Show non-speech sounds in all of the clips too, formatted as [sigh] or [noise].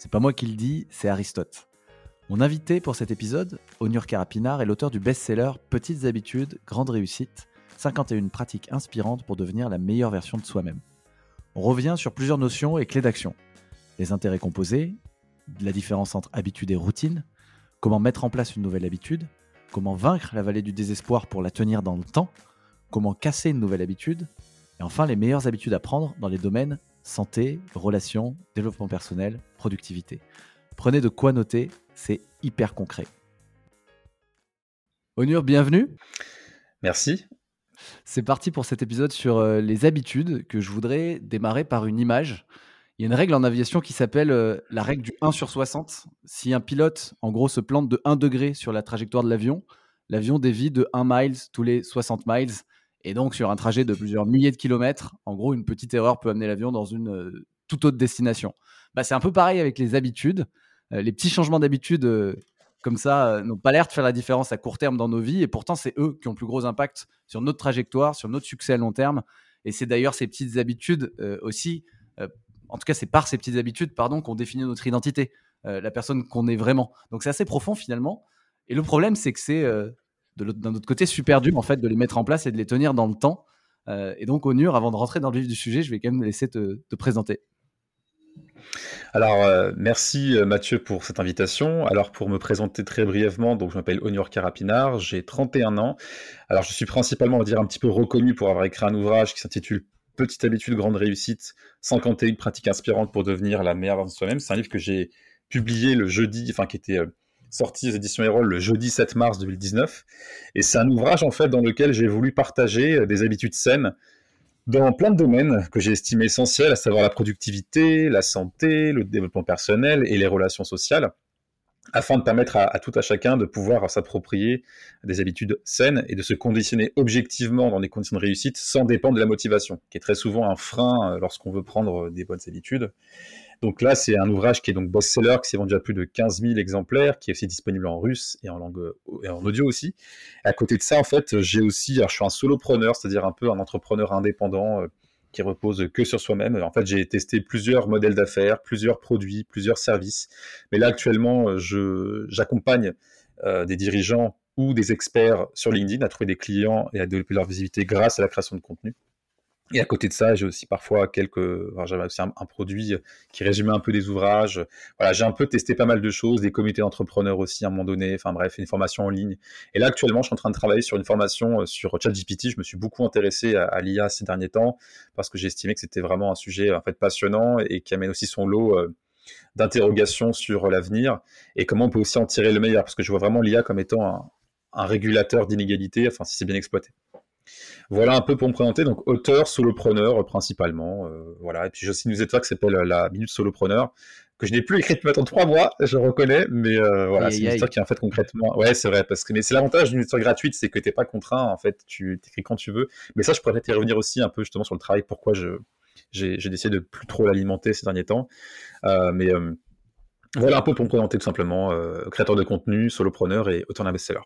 C'est pas moi qui le dis, c'est Aristote. Mon invité pour cet épisode, Onur Karapinar, est l'auteur du best-seller Petites habitudes, grande réussite, 51 pratiques inspirantes pour devenir la meilleure version de soi-même. On revient sur plusieurs notions et clés d'action les intérêts composés, la différence entre habitude et routine, comment mettre en place une nouvelle habitude, comment vaincre la vallée du désespoir pour la tenir dans le temps, comment casser une nouvelle habitude, et enfin les meilleures habitudes à prendre dans les domaines santé, relations, développement personnel, productivité. Prenez de quoi noter, c'est hyper concret. Onur, bienvenue. Merci. C'est parti pour cet épisode sur euh, les habitudes que je voudrais démarrer par une image il y a une règle en aviation qui s'appelle euh, la règle du 1 sur 60. Si un pilote, en gros, se plante de 1 degré sur la trajectoire de l'avion, l'avion dévie de 1 mile tous les 60 miles. Et donc, sur un trajet de plusieurs milliers de kilomètres, en gros, une petite erreur peut amener l'avion dans une euh, toute autre destination. Bah, c'est un peu pareil avec les habitudes. Euh, les petits changements d'habitude comme ça n'ont pas l'air de faire la différence à court terme dans nos vies. Et pourtant, c'est eux qui ont le plus gros impact sur notre trajectoire, sur notre succès à long terme. Et c'est d'ailleurs ces petites habitudes aussi en tout cas, c'est par ces petites habitudes, pardon, qu'on définit notre identité, euh, la personne qu'on est vraiment. Donc c'est assez profond finalement. Et le problème, c'est que c'est euh, d'un autre côté super dur en fait de les mettre en place et de les tenir dans le temps. Euh, et donc, Onur, avant de rentrer dans le vif du sujet, je vais quand même laisser te, présenter. Alors, merci Mathieu pour cette invitation. Alors, pour me présenter très brièvement, donc je m'appelle Onur Karapinar, j'ai 31 ans. Alors, je suis principalement, on va dire, un petit peu reconnu pour avoir écrit un ouvrage qui s'intitule Petite habitude, grande réussite, 51 pratiques inspirantes pour devenir la meilleure version de soi-même. C'est un livre que j'ai publié le jeudi, enfin qui était euh, sorti aux éditions Erol le jeudi 7 mars 2019. Et c'est un ouvrage en fait dans lequel j'ai voulu partager euh, des habitudes saines dans plein de domaines que j'ai estimé essentiels, à savoir la productivité, la santé, le développement personnel et les relations sociales afin de permettre à, tout à chacun de pouvoir s'approprier des habitudes saines et de se conditionner objectivement dans des conditions de réussite sans dépendre de la motivation, qui est très souvent un frein euh, lorsqu'on veut prendre des bonnes habitudes. Donc là, c'est un ouvrage qui est donc best-seller, qui s'est vendu à plus de 15 000 exemplaires, qui est aussi disponible en russe et en langue et en audio aussi. à côté de ça, en fait, j'ai aussi, alors je suis un solopreneur, c'est-à-dire un peu un entrepreneur indépendant euh, qui repose que sur soi-même. En fait, j'ai testé plusieurs modèles d'affaires, plusieurs produits, plusieurs services. Mais là, actuellement, j'accompagne euh, des dirigeants ou des experts sur LinkedIn à trouver des clients et à développer leur visibilité grâce à la création de contenu. Et à côté de ça, j'ai aussi parfois quelques, j'avais aussi un, produit qui résumait un peu des ouvrages. Voilà, j'ai un peu testé pas mal de choses, des comités d'entrepreneurs aussi à un moment donné. Enfin bref, une formation en ligne. Et là, actuellement, je suis en train de travailler sur une formation euh, sur ChatGPT. Je me suis beaucoup intéressé à, l'IA ces derniers temps parce que j'ai estimé que c'était vraiment un sujet en fait passionnant et qui amène aussi son lot euh, d'interrogations sur l'avenir et comment on peut aussi en tirer le meilleur. Parce que je vois vraiment l'IA comme étant un, un régulateur d'inégalité, enfin si c'est bien exploité. Voilà un peu pour me présenter. Donc, auteur, solopreneur euh, principalement. Euh, voilà. Et puis, j'ai aussi une newsletter qui s'appelle euh, La Minute Solopreneur, que je n'ai plus écrite maintenant trois mois, je reconnais. Mais voilà, c'est une newsletter qui est en fait concrètement. Ouais, c'est vrai. Parce que mais c'est l'avantage d'une newsletter gratuite, c'est que tu n'es pas contraint. En fait, tu écris quand tu veux. Mais ça, je pourrais peut-être y revenir aussi un peu justement sur le travail, pourquoi je j'ai décidé de plus trop l'alimenter ces derniers temps. mais voilà un peu pour me présenter tout simplement. créateur de contenu, solopreneur et auteur d'un best-seller.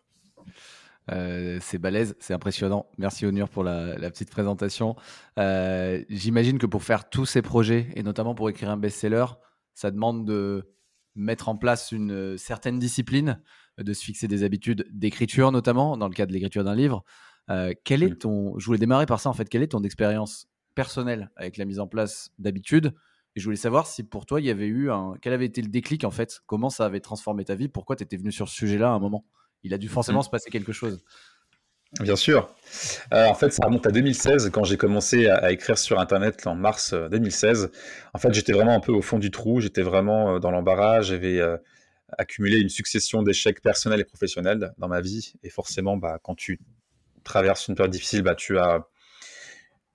Euh, c'est balèze, c'est impressionnant. Merci Onur pour la, petite présentation. Euh, j'imagine que pour faire tous ces projets, et notamment pour écrire un best-seller, ça demande de mettre en place une certaine discipline, de se fixer des habitudes d'écriture notamment, dans le cas de l'écriture d'un livre. Euh, quel est ton, je voulais démarrer par ça en fait, quelle est ton expérience personnelle avec la mise en place d'habitudes? Et je voulais savoir si pour toi il y avait eu un, quel avait été le déclic en fait, comment ça avait transformé ta vie, pourquoi tu étais venu sur ce sujet-là à un moment? Il a dû forcément mm. se passer quelque chose. Bien sûr. Euh, en fait, ça remonte à 2016 quand j'ai commencé à, écrire sur Internet en mars 2016. Euh, en fait, j'étais vraiment un peu au fond du trou. J'étais vraiment euh, dans l'embarras. J'avais accumulé une succession d'échecs personnels et professionnels dans ma vie. Et forcément, bah, quand tu traverses une période difficile, bah, tu as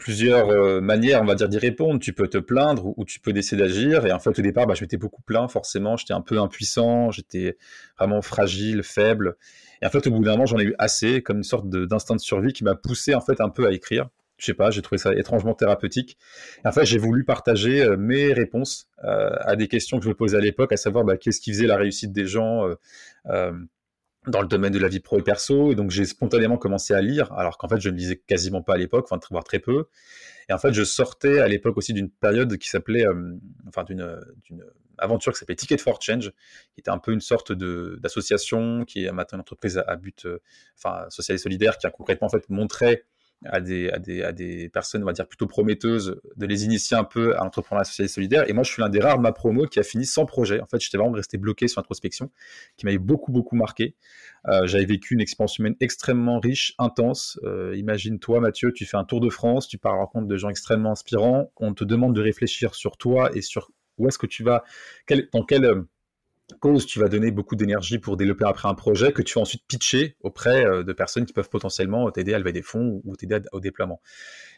plusieurs manières, on va dire, d'y répondre. Tu peux te plaindre ou, tu peux décider d'agir. Et en fait, au départ, bah, je m'étais beaucoup plaint, forcément. J'étais un peu impuissant, j'étais vraiment fragile, faible. Et en fait, au bout d'un moment, j'en ai eu assez, comme une sorte d'instinct de, survie qui m'a poussé en fait un peu à écrire. Je sais pas, j'ai trouvé ça étrangement thérapeutique. En fait, j'ai voulu partager euh, mes réponses euh, à des questions que je me posais à l'époque, à savoir bah, qu'est-ce qui faisait la réussite des gens euh, dans le domaine de la vie pro et perso. Et donc, j'ai spontanément commencé à lire, alors qu'en fait, je ne lisais quasiment pas à l'époque, enfin, voire très peu. Et en fait, je sortais à l'époque aussi d'une période qui s'appelait, enfin, d'une aventure qui s'appelait Ticket for Change, qui était un peu une sorte d'association qui est maintenant une entreprise à, but, euh, enfin, social et solidaire, qui a concrètement en fait montré à des, à, des, à des personnes, on va dire, plutôt prometteuses, de les initier un peu à l'entrepreneuriat social et solidaire. Et moi, je suis l'un des rares de ma promo qui a fini sans projet. En fait, j'étais vraiment resté bloqué sur l'introspection, qui m'avait beaucoup, beaucoup marqué. Euh, j'avais vécu une expérience humaine extrêmement riche, intense. Euh, Imagine-toi, Mathieu, tu fais un tour de France, tu pars à la rencontre de gens extrêmement inspirants. On te demande de réfléchir sur toi et sur où est-ce que tu vas, dans quelle euh, cause tu vas donner beaucoup d'énergie pour développer après un projet que tu vas ensuite pitcher auprès euh, de personnes qui peuvent potentiellement t'aider à lever des fonds ou t'aider au déploiement.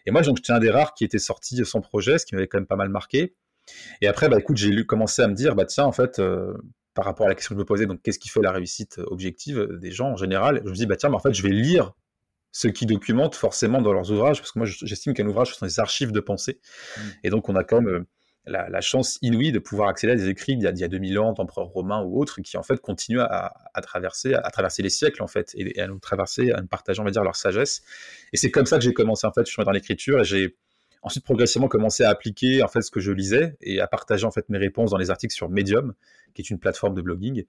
Et moi, donc, j'étais un des rares qui était sorti sans projet, ce qui m'avait quand même pas mal marqué. Et après, bah, écoute, j'ai commencé à me dire, bah, tiens, en fait, euh, par rapport à la question que je me posais, donc qu'est-ce qui fait la réussite objective des gens en général? Je me dis, bah, tiens, mais en fait, je vais lire ce qui documente forcément dans leurs ouvrages, parce que moi, j'estime qu'un ouvrage, ce sont des archives de pensée. Mmh. Et donc, on a quand même la, chance inouïe de pouvoir accéder à des écrits d'il y, a 2000 ans, d'empereurs romains ou autres, qui en fait continuent à, traverser, les siècles en fait, et, à nous traverser, à nous partager, on va dire, leur sagesse. Et c'est comme ça que j'ai commencé en fait, je suis dans l'écriture et j'ai ensuite progressivement commencé à appliquer en fait ce que je lisais et à partager en fait mes réponses dans les articles sur Medium, qui est une plateforme de blogging.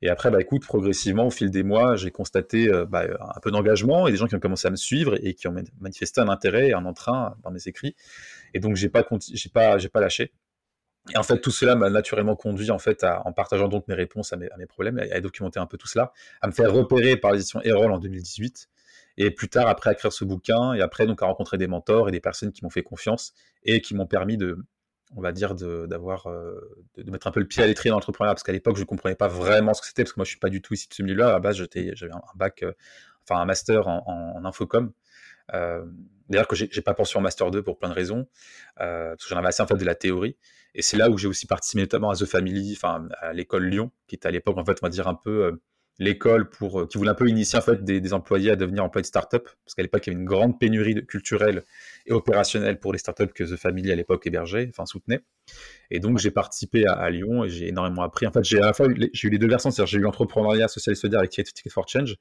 Et après, bah, écoute, progressivement, au fil des mois, j'ai constaté euh, bah, un peu d'engagement et des gens qui ont commencé à me suivre et qui ont manifesté un intérêt et un entrain dans mes écrits. Et donc, j'ai pas, j'ai pas, j'ai pas lâché. Et en fait, tout cela m'a naturellement conduit, en fait, à, en partageant donc mes réponses à mes, problèmes, à, documenter un peu tout cela, à me faire repérer par l'édition Erol en 2018, et plus tard, après, à écrire ce bouquin, et après, donc, à rencontrer des mentors et des personnes qui m'ont fait confiance et qui m'ont permis de, on va dire, d'avoir, euh, de, mettre un peu le pied à l'étrier dans l'entrepreneuriat, parce qu'à l'époque, je ne comprenais pas vraiment ce que c'était, parce que moi, je suis pas du tout ici de ce milieu-là. À la base, j'avais un bac, euh, enfin, un master en, infocom. Euh, D'ailleurs, que j'ai pas pensé en Master 2 pour plein de raisons, euh, parce que j'en avais assez en fait de la théorie. Et c'est là où j'ai aussi participé notamment à The Family, enfin à l'école Lyon, qui était à l'époque en fait, on va dire un peu l'école pour euh, qui voulait un peu initier en fait des, employés à devenir employés de start-up, parce qu'à l'époque il y avait une grande pénurie culturelle et opérationnelle pour les start-up que The Family à l'époque hébergeait, enfin soutenait. Et donc j'ai participé à, Lyon et j'ai énormément appris. En fait, j'ai à la fois j'ai eu les deux versions, c'est-à-dire j'ai eu l'entrepreneuriat social et solidaire avec Ticket for Change,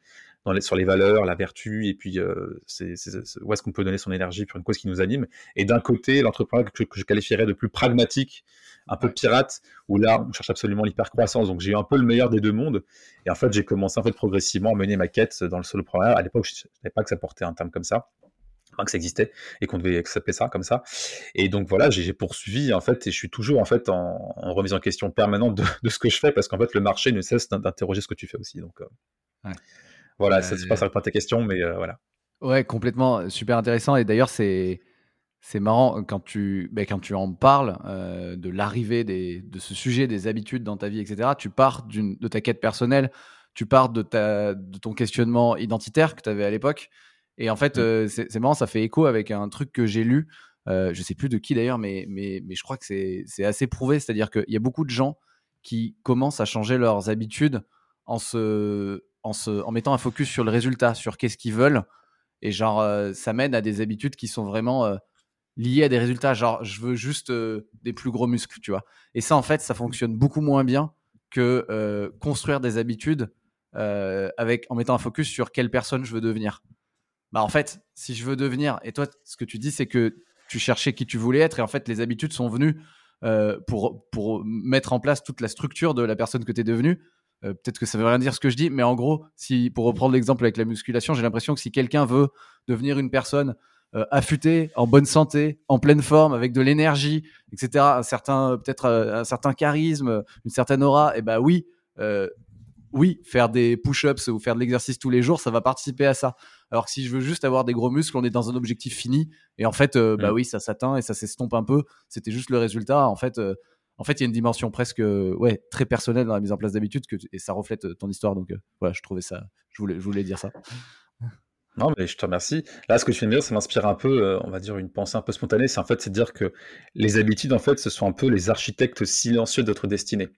dans les, sur les valeurs, la vertu, et puis euh, c'est, où est-ce qu'on peut donner son énergie pour une cause qui nous anime. Et d'un côté, l'entrepreneuriat que, que je qualifierais de plus pragmatique, un peu pirate, où là, on cherche absolument l'hypercroissance. Donc j'ai eu un peu le meilleur des deux mondes. Et en fait, j'ai commencé en fait progressivement à mener ma quête dans le solopreneur. À l'époque, je ne savais pas que ça portait un terme comme ça que ça existait et qu'on devait s'appeler ça comme ça. Et donc voilà, j'ai poursuivi en fait et je suis toujours en fait en, remise en question permanente de, ce que je fais parce qu'en fait le marché ne cesse d'interroger ce que tu fais aussi. Donc euh, voilà, ça se passe à ta question, mais euh, voilà. Ouais, complètement, super intéressant. Et d'ailleurs, c'est c'est marrant quand tu, ben, quand tu en parles euh, de l'arrivée de ce sujet, des habitudes dans ta vie, etc. Tu pars de ta quête personnelle, tu pars de, ta, de ton questionnement identitaire que tu avais à l'époque. Et en fait, mmh. euh, c'est marrant, ça fait écho avec un truc que j'ai lu. Euh, je sais plus de qui d'ailleurs, mais, mais, mais je crois que c'est assez prouvé. C'est-à-dire qu'il y a beaucoup de gens qui commencent à changer leurs habitudes en, se, en, mettant un focus sur le résultat, sur qu'est-ce qu'ils veulent. Et genre, euh, ça mène à des habitudes qui sont vraiment lié à des résultats. Genre, je veux juste euh, des plus gros muscles, tu vois. Et ça, en fait, ça fonctionne beaucoup moins bien que euh, construire des habitudes euh, avec, en mettant un focus sur quelle personne je veux devenir. Bah, en fait, si je veux devenir, et toi, ce que tu dis, c'est que tu cherchais qui tu voulais être, et en fait, les habitudes sont venues pour, pour mettre en place toute la structure de la personne que tu es devenue. Peut-être que ça veut rien dire ce que je dis, mais en gros, si pour reprendre l'exemple avec la musculation, j'ai l'impression que si quelqu'un veut devenir une personne euh, affûté, en bonne santé, en pleine forme, avec de l'énergie, etc., un certain peut-être euh, un certain charisme, une certaine aura, et eh ben oui, euh, oui, faire des push-ups ou faire de l'exercice tous les jours, ça va participer à ça. Alors que si je veux juste avoir des gros muscles, on est dans un objectif fini. Et en fait, bah mm. oui, ça s'atteint et ça s'estompe un peu. C'était juste le résultat. En fait, en fait, il y a une dimension presque, ouais, très personnelle dans la mise en place d'habitude et ça reflète ton histoire. Donc voilà, je trouvais ça, je voulais, je voulais dire ça. Non, mais je te remercie. Là, ce que tu viens de dire, ça m'inspire un peu, euh, on va dire, une pensée un peu spontanée. C'est en fait, c'est dire que les habitudes, en fait, ce sont un peu les architectes silencieux de notre destinée.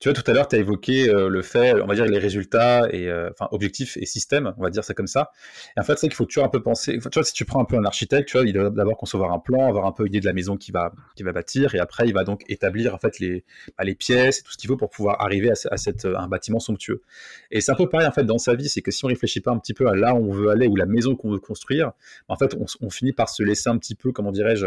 Tu vois, tout à l'heure, tu as évoqué euh, le fait, on va dire, les résultats, et, euh, enfin, objectifs et systèmes, on va dire ça comme ça. Et en fait, c'est qu'il faut toujours un peu penser, tu vois, si tu prends un peu un architecte, tu vois, il doit d'abord concevoir un plan, avoir un peu idée de la maison qu'il va, va bâtir, et après, il va donc établir, en fait, les, bah, les pièces et tout ce qu'il faut pour pouvoir arriver à, cette, un bâtiment somptueux. Et c'est un peu pareil, en fait, dans sa vie, c'est que si on réfléchit pas un petit peu à là où on veut aller, ou la maison qu'on veut construire, en fait, on, on finit par se laisser un petit peu, comment dirais-je,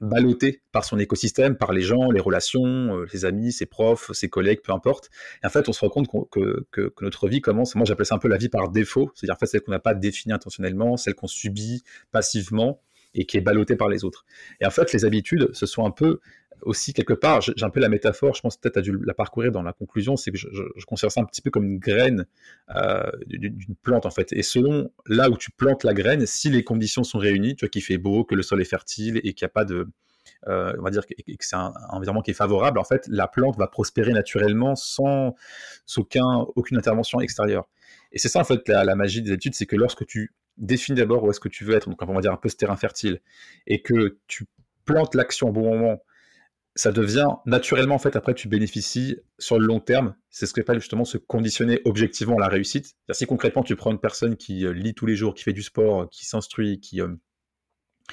ballotté par son écosystème, par les gens, les relations, euh, ses amis, ses profs, ses collègues, peu importe. Et en fait, on se rend compte que, que, notre vie commence, moi j'appelle ça un peu la vie par défaut, c'est-à-dire en fait celle qu'on n'a pas définie intentionnellement, celle qu'on subit passivement et qui est ballottée par les autres. Et en fait, les habitudes, ce sont un peu aussi quelque part, j'ai un peu la métaphore, je pense peut-être tu as dû la parcourir dans la conclusion, c'est que je, considère ça un petit peu comme une graine euh, d'une plante en fait. Et selon là où tu plantes la graine, si les conditions sont réunies, tu vois qu'il fait beau, que le sol est fertile et qu'il n'y a pas de, euh, on va dire que, c'est un, environnement qui est favorable, en fait, la plante va prospérer naturellement sans, aucun, aucune intervention extérieure. Et c'est ça en fait la, la magie des études, c'est que lorsque tu définis d'abord où est-ce que tu veux être, donc on va dire un peu ce terrain fertile, et que tu plantes l'action au bon moment ça devient naturellement, en fait, après, tu bénéficies sur le long terme. C'est ce qu'on appelle justement se conditionner objectivement à la réussite. Si concrètement, tu prends une personne qui euh, lit tous les jours, qui fait du sport, qui s'instruit, qui, euh,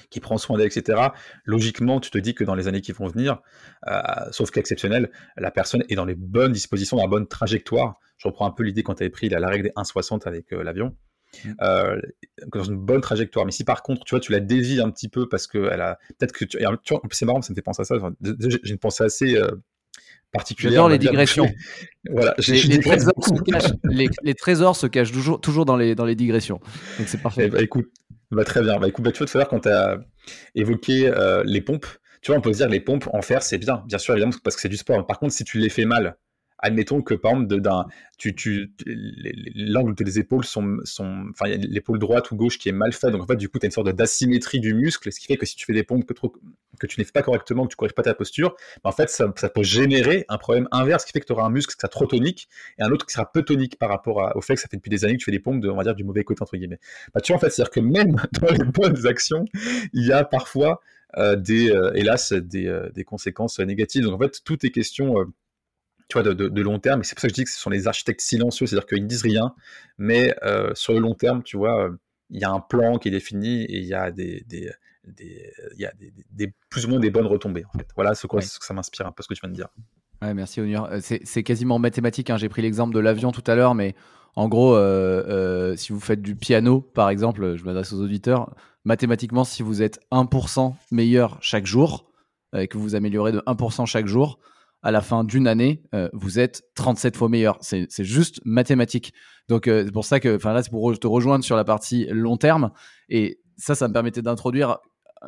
qui prend soin d'elle, etc., logiquement, tu te dis que dans les années qui vont venir, euh, sauf qu'exceptionnel, la personne est dans les bonnes dispositions, dans la bonne trajectoire. Je reprends un peu l'idée quand tu avais pris la, règle des 1,60 avec l'avion. Mmh. Euh, dans une bonne trajectoire. Mais si par contre, tu vois, tu la dévies un petit peu parce que elle a peut-être que tu, vois, c'est marrant, ça me fait penser à ça. J'ai une pensée assez euh, particulière. J'adore les digressions. [laughs] voilà, les, [laughs] trésors les, trésors se cachent toujours, toujours dans, les, dans les digressions. Donc c'est parfait. Eh ben, écoute, bah, très bien. Bah, écoute, bah, tu vois, tout à l'heure, quand tu as évoqué euh, les pompes, tu vois, on peut se dire les pompes en fer, c'est bien, bien sûr, évidemment, parce que c'est du sport. Par contre, si tu les fais mal, admettons que par exemple, tu, l'angle des épaules sont, sont enfin, l'épaule droite ou gauche qui est mal faite, donc en fait, du coup, tu as une sorte d'asymétrie du muscle, ce qui fait que si tu fais des pompes que, trop, que tu n'es pas correctement, que tu ne corriges pas ta posture, bah, en fait, ça, peut générer un problème inverse, qui fait que tu auras un muscle qui sera trop tonique et un autre qui sera peu tonique par rapport au fait que ça fait depuis des années que tu fais des pompes de, on va dire, du mauvais côté, entre guillemets. Bah, tu vois, en fait, c'est-à-dire que même [laughs] dans les bonnes actions, il y a parfois euh, des, euh, hélas, des, euh, des, conséquences négatives. Donc en fait, tout est question tu vois, de, long terme. Et c'est pour ça que je dis que ce sont les architectes silencieux, c'est-à-dire qu'ils ne disent rien, mais euh, sur le long terme, tu vois, il y a un plan qui est défini et il y a des, des, il y a des, plus ou moins des bonnes retombées. En fait. Voilà ce, quoi, ce que ça m'inspire un peu ce que tu viens de dire. Ouais, merci Onur. Euh, c'est quasiment mathématique. Hein. J'ai pris l'exemple de l'avion tout à l'heure, mais en gros, euh, si vous faites du piano, par exemple, je m'adresse aux auditeurs, mathématiquement, si vous êtes 1% meilleur chaque jour, et que vous améliorez de 1% chaque jour, à la fin d'une année, euh, vous êtes 37 fois meilleur. C'est juste mathématique. Donc, euh, c'est pour ça que, enfin là, c'est pour te rejoindre sur la partie long terme. Et ça, ça me permettait d'introduire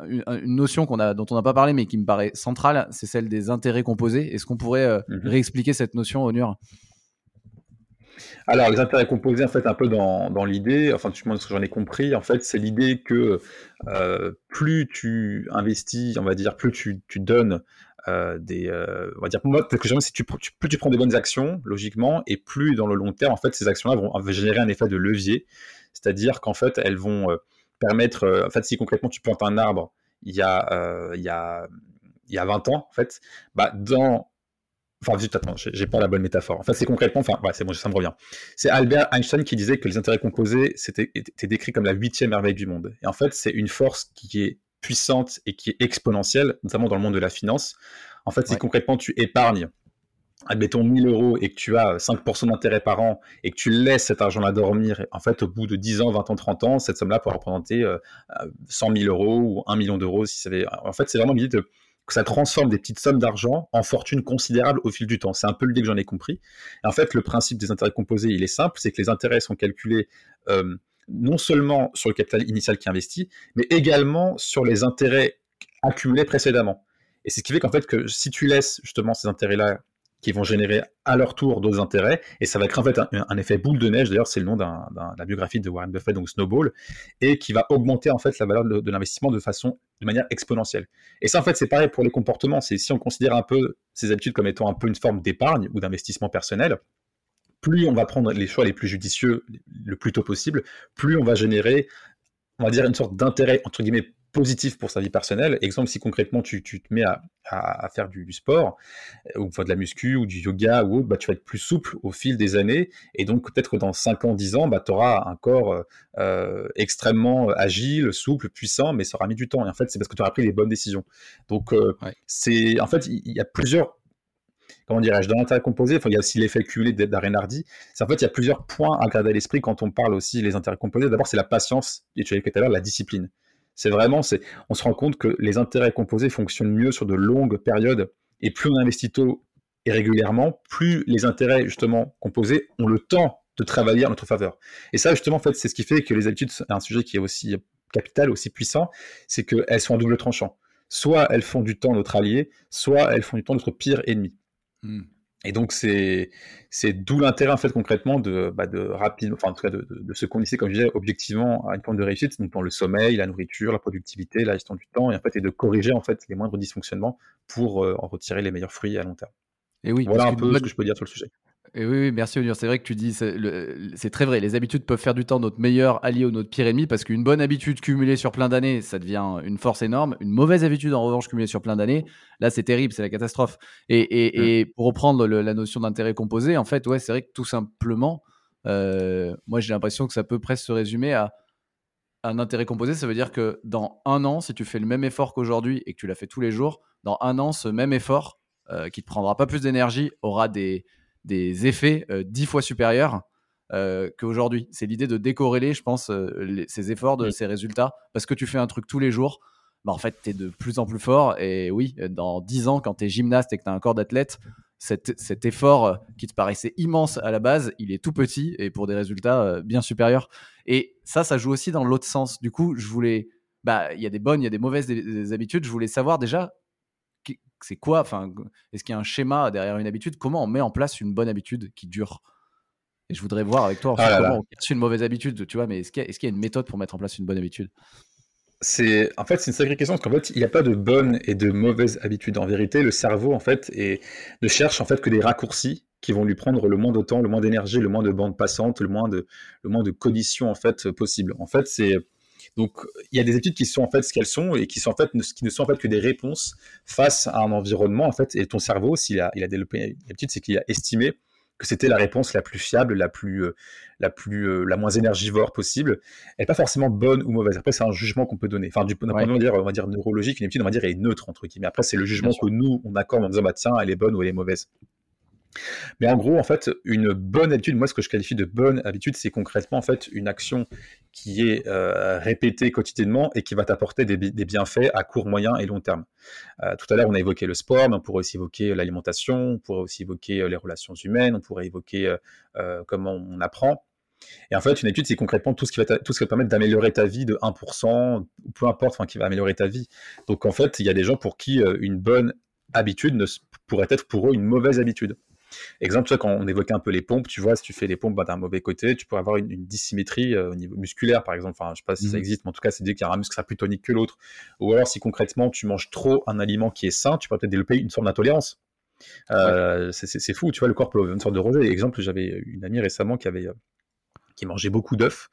une, notion qu'on a, dont on n'a pas parlé, mais qui me paraît centrale, c'est celle des intérêts composés. Est-ce qu'on pourrait euh, mhm. réexpliquer cette notion, Onur? Alors, les intérêts composés, en fait, un peu dans, dans l'idée, enfin, ce que j'en ai compris, en fait, c'est l'idée que plus tu investis, on va dire, plus tu, tu donnes euh, des, euh, on va dire, moi, que si tu, plus tu prends des bonnes actions, logiquement, et plus dans le long terme, en fait, ces actions-là vont, générer un effet de levier, c'est-à-dire qu'en fait, elles vont euh, permettre, en fait, si concrètement tu plantes un arbre il y a, il y a, il y a 20 ans, en fait, bah, dans Enfin, vite, attends, j'ai pas la bonne métaphore. En fait, c'est concrètement, enfin, ouais, c'est bon, ça me revient. C'est Albert Einstein qui disait que les intérêts composés c'était décrit comme la huitième merveille du monde. Et en fait, c'est une force qui est puissante et qui est exponentielle, notamment dans le monde de la finance. En fait, si concrètement tu épargnes, admettons 1000 euros et que tu as 5% d'intérêt par an et que tu laisses cet argent-là dormir, en fait, au bout de 10 ans, 20 ans, 30 ans, cette somme-là pourra représenter 100 000 euros ou 1 million d'euros. Si ça En fait, c'est vraiment l'idée que ça transforme des petites sommes d'argent en fortune considérable au fil du temps. C'est un peu l'idée que j'en ai compris. Et en fait, le principe des intérêts composés, il est simple, c'est que les intérêts sont calculés euh, non seulement sur le capital initial qui est investi, mais également sur les intérêts accumulés précédemment. Et c'est ce qui fait qu'en fait, que si tu laisses justement ces intérêts-là qui vont générer à leur tour d'autres intérêts, et ça va créer en fait un, effet boule de neige, d'ailleurs c'est le nom de la biographie de Warren Buffett, donc Snowball, et qui va augmenter en fait la valeur de, l'investissement de façon, de manière exponentielle. Et ça en fait c'est pareil pour les comportements, c'est si on considère un peu ces habitudes comme étant un peu une forme d'épargne ou d'investissement personnel, plus on va prendre les choix les plus judicieux le plus tôt possible, plus on va générer, on va dire, une sorte d'intérêt, entre guillemets, positif pour sa vie personnelle. Exemple, si concrètement tu, te mets à, faire du, sport, euh, ou de la muscu, ou du yoga, ou autre, bah, tu vas être plus souple au fil des années. Et donc, peut-être que dans 5 ans, 10 ans, bah, tu auras un corps euh, extrêmement agile, souple, puissant, mais ça aura mis du temps. Et en fait, c'est parce que tu auras pris les bonnes décisions. Donc, euh, c'est en fait, il y a plusieurs comment dirais-je, dans l'intérêt composé, il y a aussi l'effet cumulé d'Arenardi. En fait, il y a plusieurs points à garder à l'esprit quand on parle aussi des intérêts composés. D'abord, c'est la patience, et tu l'as dit tout à l'heure, la discipline. C'est vraiment, on se rend compte que les intérêts composés fonctionnent mieux sur de longues périodes, et plus on investit tôt et régulièrement, plus les intérêts justement composés ont le temps de travailler en notre faveur. Et ça, justement, en fait, c'est ce qui fait que les habitudes, c'est un sujet qui est aussi capital, aussi puissant, c'est qu'elles sont en double tranchant. Soit elles font du temps notre allié, soit elles font du temps notre pire ennemi. Hmm. Et donc, c'est, d'où l'intérêt, en fait, concrètement, de, bah, de rapide, enfin, en tout cas, de, de, se conditionner, comme je disais, objectivement à une forme de réussite, donc dans le sommeil, la nourriture, la productivité, la gestion du temps, et en fait, et de corriger, en fait, les moindres dysfonctionnements pour euh, en retirer les meilleurs fruits à long terme. Et oui, voilà un peu ce que je peux dire sur le sujet. Et oui, merci Onur. C'est vrai que tu dis, c'est très vrai. Les habitudes peuvent faire du temps notre meilleur allié ou notre pire ennemi parce qu'une bonne habitude cumulée sur plein d'années, ça devient une force énorme. Une mauvaise habitude, en revanche, cumulée sur plein d'années, là, c'est terrible, c'est la catastrophe. Et, mmh. pour reprendre la notion d'intérêt composé, en fait, ouais, c'est vrai que tout simplement, euh, moi, j'ai l'impression que ça peut presque se résumer à un intérêt composé. Ça veut dire que dans un an, si tu fais le même effort qu'aujourd'hui et que tu l'as fait tous les jours, dans un an, ce même effort euh, qui te prendra pas plus d'énergie aura des des effets euh, dix fois supérieurs euh, qu'aujourd'hui. C'est l'idée de décorréler, je pense, euh, ces efforts de ces résultats. Parce que tu fais un truc tous les jours, bah, en fait, tu es de plus en plus fort. Et oui, dans dix ans, quand tu es gymnaste et que tu as un corps d'athlète, cet, effort qui te paraissait immense à la base, il est tout petit et pour des résultats bien supérieurs. Et ça, ça joue aussi dans l'autre sens. Du coup, je voulais. Bah, il y a des bonnes, il y a des mauvaises habitudes. Je voulais savoir déjà c'est quoi Enfin, est-ce qu'il y a un schéma derrière une habitude? Comment on met en place une bonne habitude qui dure? Et je voudrais voir avec toi ah comment on casse une mauvaise habitude, tu vois. Mais est-ce qu'il y, a une méthode pour mettre en place une bonne habitude? C'est en fait c'est une sacrée question parce qu'en fait il n'y a pas de bonne et de mauvaise habitude. En vérité, le cerveau en fait ne cherche en fait que des raccourcis qui vont lui prendre le moins de temps, le moins d'énergie, le moins de bande passante, le moins de le moins de conditions en fait possible. En fait, c'est donc, il y a des études qui sont en fait ce qu'elles sont et qui sont en fait qui ne sont en fait que des réponses face à un environnement en fait. Et ton cerveau, s'il a, il a développé une étude, c'est qu'il a estimé que c'était la réponse la plus fiable, la plus, euh, la plus, euh, la moins énergivore possible. Elle n'est pas forcément bonne ou mauvaise. Après, c'est un jugement qu'on peut donner. Enfin, du point de vue, on va dire neurologique, une étude, on va dire, est neutre entre guillemets. Après, c'est le jugement que nous on accorde en disant bah tiens, elle est bonne ou elle est mauvaise. Mais en gros, en fait, une bonne habitude, moi, ce que je qualifie de bonne habitude, c'est concrètement, en fait, une action qui est euh, répétée quotidiennement et qui va t'apporter des, bienfaits à court, moyen et long terme. Euh, tout à l'heure, on a évoqué le sport, mais on pourrait aussi évoquer l'alimentation, on pourrait aussi évoquer euh, les relations humaines, on pourrait évoquer comment on apprend. Et en fait, une habitude, c'est concrètement tout ce qui va, tout ce qui va permettre d'améliorer ta vie de 1%, ou peu importe, enfin, qui va améliorer ta vie. Donc, en fait, il y a des gens pour qui une bonne habitude pourrait être pour eux une mauvaise habitude. Exemple, tu vois, quand on évoquait un peu les pompes, tu vois, si tu fais les pompes bah, d'un mauvais côté, tu pourrais avoir une, dissymétrie euh, au niveau musculaire, par exemple. Enfin, je sais pas si ça mmh existe, mais en tout cas, c'est dit qu'il y a un muscle qui sera plus tonique que l'autre. Ou alors, si concrètement, tu manges trop un aliment qui est sain, tu pourrais peut-être développer une forme d'intolérance. Euh, c'est fou, tu vois, le corps peut avoir une sorte de rejet. Exemple, j'avais une amie récemment qui avait euh, qui mangeait beaucoup d'œufs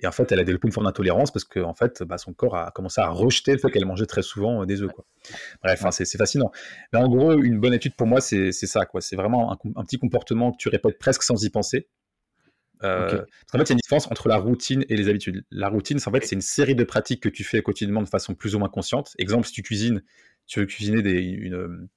et en fait, elle a développé une forme d'intolérance parce que en fait, bah, son corps a commencé à rejeter le fait qu'elle mangeait très souvent euh, des œufs. Quoi. Bref, c'est fascinant. Mais en gros, une bonne étude pour moi, c'est ça. C'est vraiment un, petit comportement que tu répètes presque sans y penser. Euh, en fait, il y a une différence entre la routine et les habitudes. La routine, en fait, c'est une série de pratiques que tu fais quotidiennement de façon plus ou moins consciente. Exemple, si tu cuisines, tu veux cuisiner des, une,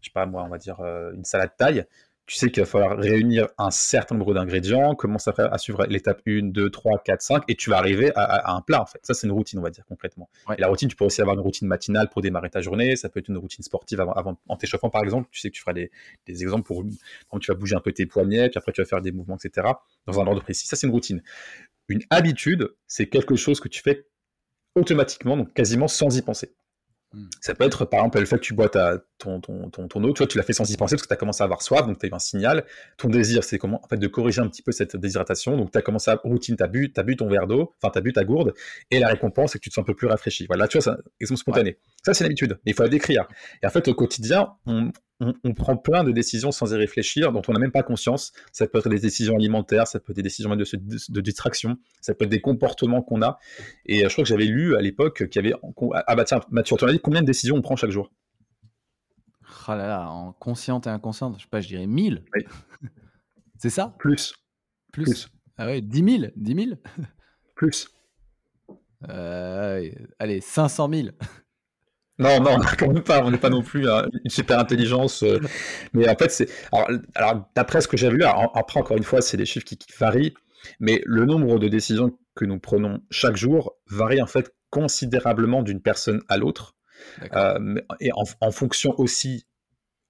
je sais pas moi, on va dire euh, une salade taille tu sais qu'il va falloir réunir un certain nombre d'ingrédients, commencer à, suivre l'étape 1, 2, 3, 4, 5, et tu vas arriver à, un plat, en fait. Ça, c'est une routine, on va dire, concrètement. Et la routine, tu peux aussi avoir une routine matinale pour démarrer ta journée, ça peut être une routine sportive avant, en t'échauffant, par exemple. Tu sais que tu feras des, exemples pour, quand tu vas bouger un peu tes poignets, puis après, tu vas faire des mouvements, etc., dans un ordre précis. Ça, c'est une routine. Une habitude, c'est quelque chose que tu fais automatiquement, donc quasiment sans y penser. Hmm. Ça peut être par exemple le fait que tu bois ta, ton, ton, ton, eau, tu vois, tu l'as fait sans y penser parce que tu as commencé à avoir soif, donc tu as eu un signal. Ton désir, c'est comment en fait de corriger un petit peu cette déshydratation. Donc tu as commencé à routine, tu as bu, as bu ton verre d'eau, enfin tu as bu ta gourde, et la récompense, c'est que tu te sens un peu plus rafraîchi. Voilà, tu vois, c'est un exemple spontané. Ça, c'est l'habitude, il faut la décrire. Et en fait, au quotidien, on, on, prend plein de décisions sans y réfléchir, dont on n'a même pas conscience. Ça peut être des décisions alimentaires, ça peut être des décisions de, de, distraction, ça peut être des comportements qu'on a. Et je crois que j'avais lu à l'époque qu'il y avait. Ah bah tiens, Mathieu, tu as dit combien de décisions on prend chaque jour? Ah là là, en consciente et inconsciente, je sais pas, je dirais 1000. [laughs] C'est ça? Plus. Plus. Ah ouais, 10 000 10 000 Plus. Euh, allez, 500 000. Non, non, [laughs] quand même pas. On n'est pas non plus hein, une super intelligence. Euh. mais en fait, c'est. Alors, d'après ce que j'ai vu, après, encore une fois, c'est des chiffres qui, varient. Mais le nombre de décisions que nous prenons chaque jour varie en fait considérablement d'une personne à l'autre. Euh, et en, fonction aussi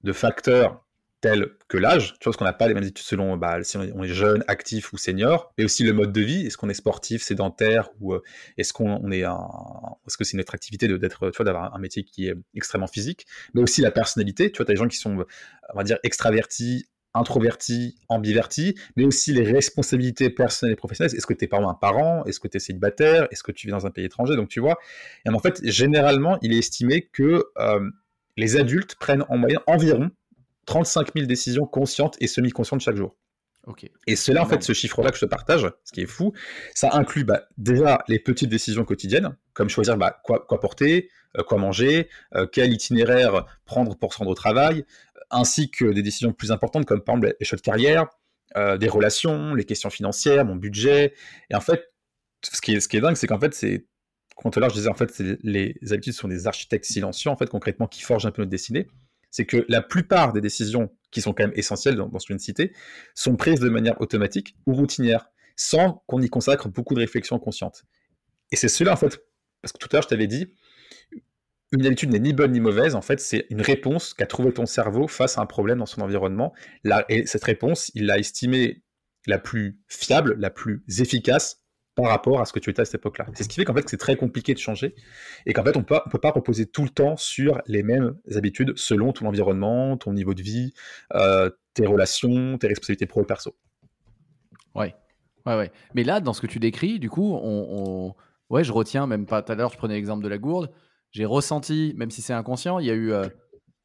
de facteurs tel que l'âge, tu vois, parce qu'on n'a pas les mêmes études selon bah, si on est jeune, actif ou senior, mais aussi le mode de vie. Est-ce qu'on est sportif, sédentaire, ou euh, est-ce qu'on est un, est-ce que c'est notre activité d'être, tu vois, d'avoir un métier qui est extrêmement physique, mais aussi la personnalité. Tu vois, tu as des gens qui sont, on va dire, extravertis, introvertis, ambivertis, mais aussi les responsabilités personnelles et professionnelles. Est-ce que tu es par un parent? Est-ce que tu es célibataire? Est-ce que tu vis dans un pays étranger? Donc tu vois, et en fait, généralement, il est estimé que euh, les adultes prennent en moyenne environ 35 000 décisions conscientes et semi-conscientes chaque jour. Et cela, en fait, ce chiffre-là que je te partage, ce qui est fou, ça inclut bah, déjà les petites décisions quotidiennes, comme choisir bah, quoi, porter, euh, quoi manger, euh, quel itinéraire prendre pour se rendre au travail, ainsi que des décisions plus importantes, comme par exemple les choix de carrière, euh, des relations, les questions financières, mon budget. Et en fait, ce qui est, ce qui est dingue, c'est qu'en fait, c'est quand là je disais en fait, les habitudes sont des architectes silencieux, en fait, concrètement, qui forgent un peu notre destinée c'est que la plupart des décisions qui sont quand même essentielles dans, de citer sont prises de manière automatique ou routinière, sans qu'on y consacre beaucoup de réflexion consciente. Et c'est cela, en fait, parce que tout à l'heure, je t'avais dit, une habitude n'est ni bonne ni mauvaise, en fait, c'est une réponse qu'a trouvé ton cerveau face à un problème dans son environnement. et cette réponse, il l'a estimée la plus fiable, la plus efficace par rapport à ce que tu étais à cette époque-là. C'est ce qui fait qu'en fait c'est très compliqué de changer et qu'en fait on peut, ne peut pas reposer tout le temps sur les mêmes habitudes selon ton environnement, ton niveau de vie, euh, tes relations, tes responsabilités pro et perso. Ouais, ouais, ouais. Mais là, dans ce que tu décris, du coup, on, ouais, je retiens même pas. Tout à l'heure, je prenais l'exemple de la gourde. J'ai ressenti, même si c'est inconscient, il y a eu, euh,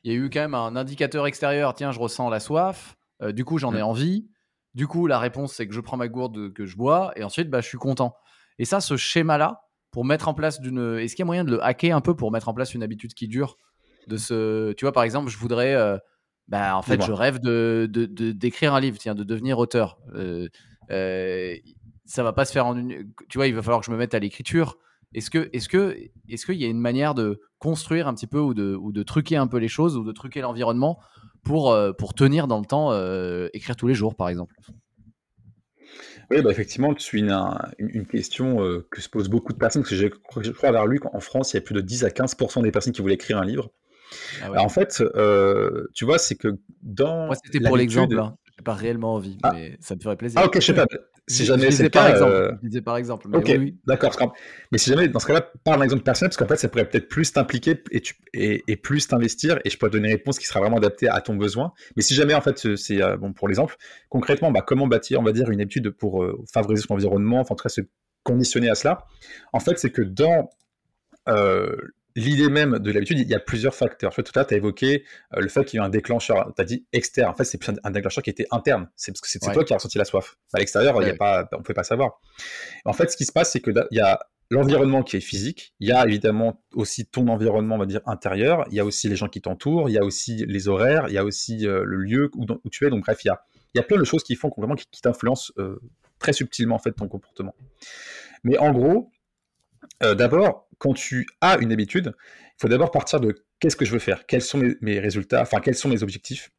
il y a eu quand même un indicateur extérieur. Tiens, je ressens la soif. Euh, du coup, j'en ai mmh. envie. Du coup, la réponse, c'est que je prends ma gourde que je bois et ensuite, bah, je suis content. Et ça, ce schéma-là, pour mettre en place d'une. Est-ce qu'il y a moyen de le hacker un peu pour mettre en place une habitude qui dure de ce... Tu vois, par exemple, je voudrais. Euh, bah, en fait, je rêve de, d'écrire un livre, tiens, de devenir auteur. Euh, euh, ça va pas se faire en une. Tu vois, il va falloir que je me mette à l'écriture. Est-ce que, est-ce que, est-ce qu'il y a une manière de construire un petit peu ou de, ou de truquer un peu les choses ou de truquer l'environnement pour, euh, pour tenir dans le temps, euh, écrire tous les jours, par exemple oui, bah effectivement, tu une, une, question euh, que se posent beaucoup de personnes, parce que je, je crois avoir lu qu'en France, il y a plus de 10 à 15% des personnes qui voulaient écrire un livre. Ah en fait, tu vois, c'est que dans. Moi, c'était pour l'exemple. Hein. J'ai pas réellement envie, ah. mais ça me ferait plaisir. Ah, ok, je sais pas. Si jamais c'est par, exemple. Euh, par exemple. Mais ok, d'accord. Mais si jamais, dans ce cas-là, parle d'un exemple personnel, parce qu'en fait, ça pourrait peut-être plus t'impliquer et, et, plus t'investir, et je pourrais te donner une réponse qui sera vraiment adaptée à ton besoin. Mais si jamais, en fait, c'est euh, bon pour l'exemple, concrètement, bah, comment bâtir, on va dire, une habitude pour euh, favoriser son environnement, enfin, en tout cas, se conditionner à cela? En fait, c'est que dans l'idée même de l'habitude, il y a plusieurs facteurs. tout à l'heure, tu as évoqué euh, le fait qu'il y a un déclencheur. Tu as dit externe. En fait, c'est un déclencheur qui était interne. C'est parce que c'est toi qui as ressenti la soif. À l'extérieur, on ne peut pas savoir. En fait, ce qui se passe, c'est qu'il y a l'environnement qui est physique. Il y a évidemment aussi ton environnement, on va dire, intérieur. Il y a aussi les gens qui t'entourent. Il y a aussi les horaires. Il y a aussi euh, le lieu où, tu es. Donc, bref, il y a, il y a plein de choses qui font vraiment qui, t'influencent euh, très subtilement, en fait, ton comportement. Mais en gros, d'abord, quand tu as une habitude, il faut d'abord partir de qu'est-ce que je veux faire, quels sont mes, résultats, enfin quels sont mes objectifs,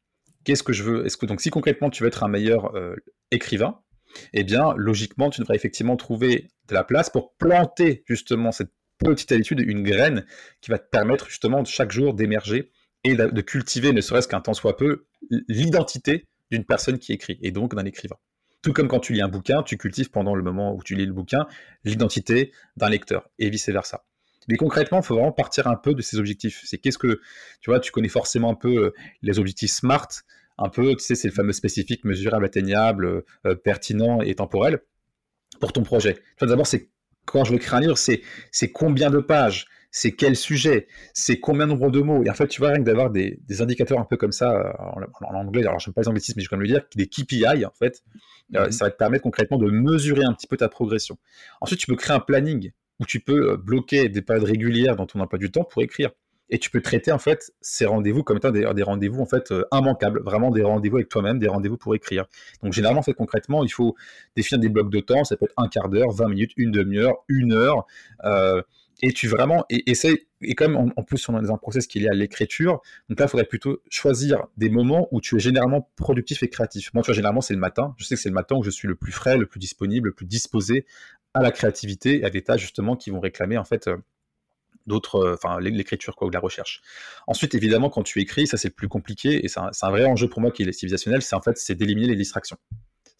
qu'est-ce que je veux. Est-ce que donc si concrètement tu veux être un meilleur euh, écrivain, eh bien logiquement tu devrais effectivement trouver de la place pour planter justement cette petite habitude, une graine qui va te permettre justement chaque jour d'émerger et de cultiver, ne serait-ce qu'un temps soit peu, l'identité d'une personne qui écrit et donc d'un écrivain. Tout comme quand tu lis un bouquin, tu cultives pendant le moment où tu lis le bouquin l'identité d'un lecteur et vice-versa. Mais concrètement, il faut vraiment partir un peu de ces objectifs. C'est qu'est-ce que, tu vois, tu connais forcément un peu euh, les objectifs SMART, un peu, tu sais, c'est le fameux spécifique, mesurable, atteignable, euh, pertinent et temporel pour ton projet. D'abord, c'est quand je veux écrire un livre, c'est combien de pages, c'est quel sujet, c'est combien de nombre de mots. Et en fait, tu vois, rien que d'avoir des, indicateurs un peu comme ça, euh, en, anglais, alors je n'aime pas les anglicismes, mais je vais quand même le dire, des KPI, en fait, euh, mhm. ça va te permettre concrètement de mesurer un petit peu ta progression. Ensuite, tu peux créer un planning où tu peux euh, bloquer des périodes régulières dans ton emploi du temps pour écrire. Et tu peux traiter en fait ces rendez-vous comme étant des, rendez-vous en fait immanquables, vraiment des rendez-vous avec toi-même, des rendez-vous pour écrire. Donc généralement en fait concrètement, il faut définir des blocs de temps. Ça peut être un quart d'heure, 20 minutes, une demi-heure, une heure et tu vraiment et, et comme en, plus on est dans un process qui est lié à l'écriture donc là il faudrait plutôt choisir des moments où tu es généralement productif et créatif. Moi tu vois généralement c'est le matin. Je sais que c'est le matin où je suis le plus frais le plus disponible le plus disposé à la créativité et à des tâches justement qui vont réclamer en fait euh, d'autres euh, enfin l'écriture quoi ou la recherche. Ensuite évidemment quand tu écris ça c'est plus compliqué et c'est un, un, vrai enjeu pour moi qui est civilisationnel c'est en fait c'est d'éliminer les distractions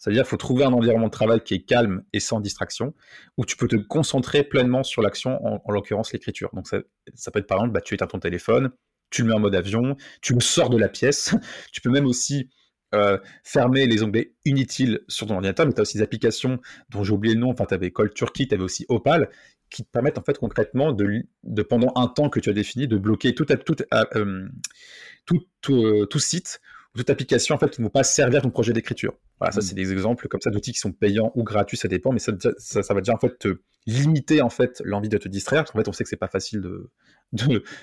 c'est-à-dire qu'il faut trouver un environnement de travail qui est calme et sans distraction, où tu peux te concentrer pleinement sur l'action, en, l'occurrence l'écriture. Donc ça, peut être par exemple, bah, tu éteins ton téléphone, tu le mets en mode avion, tu le sors de la pièce, [laughs] tu peux même aussi euh, fermer les onglets inutiles sur ton ordinateur, mais tu as aussi des applications dont j'ai oublié le nom, enfin tu avais Cold Turkey, tu avais aussi Opal, qui te permettent en fait concrètement de, pendant un temps que tu as défini, de bloquer tout, tout, euh, tout, site toute application en fait qui ne vont pas servir ton projet d'écriture. Voilà, ça mm. c'est des exemples comme ça d'outils qui sont payants ou gratuits, ça dépend, mais ça, ça, va déjà en fait te limiter en fait l'envie de te distraire. Parce qu'en fait, on sait que c'est pas facile de,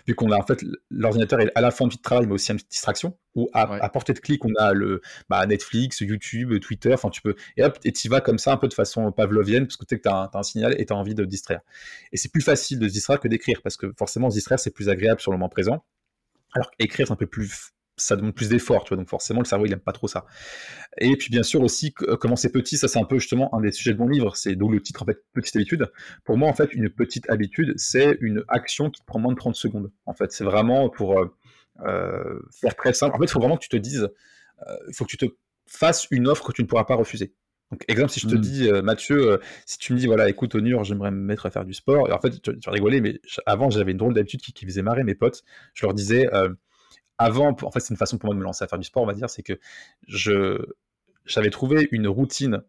vu qu'on a en fait l'ordinateur est à la fin de travail, mais aussi une distraction. Ou à, portée de clic, on a le bah, Netflix, YouTube, Twitter. Enfin, tu peux et hop et tu vas comme ça un peu de façon pavlovienne parce que tu sais que tu as, un signal et tu as envie de te distraire. Et c'est plus facile de se distraire que d'écrire parce que forcément se distraire c'est plus agréable sur le moment présent. Alors écrire c'est un peu plus ça demande plus d'efforts, tu vois, donc forcément le cerveau il aime pas trop ça. Et puis bien sûr aussi euh, comment c'est petit, ça c'est un peu justement un des sujets de mon livre, c'est d'où le titre en fait petite habitude. Pour moi en fait une petite habitude c'est une action qui te prend moins de 30 secondes. En fait c'est vraiment pour euh, euh, faire très simple. En fait il faut vraiment que tu te dises, il faut que tu te fasses une offre que tu ne pourras pas refuser. Donc, exemple, si je te mmh. dis, Mathieu, si tu me dis, voilà, écoute, Onur, j'aimerais me mettre à faire du sport, et en fait, tu, vas rigoler, mais avant, j'avais une drôle d'habitude qui, qui, faisait marrer mes potes. Je leur disais, avant, en fait, c'est une façon pour moi de me lancer à faire du sport, on va dire, c'est que je j'avais trouvé une routine,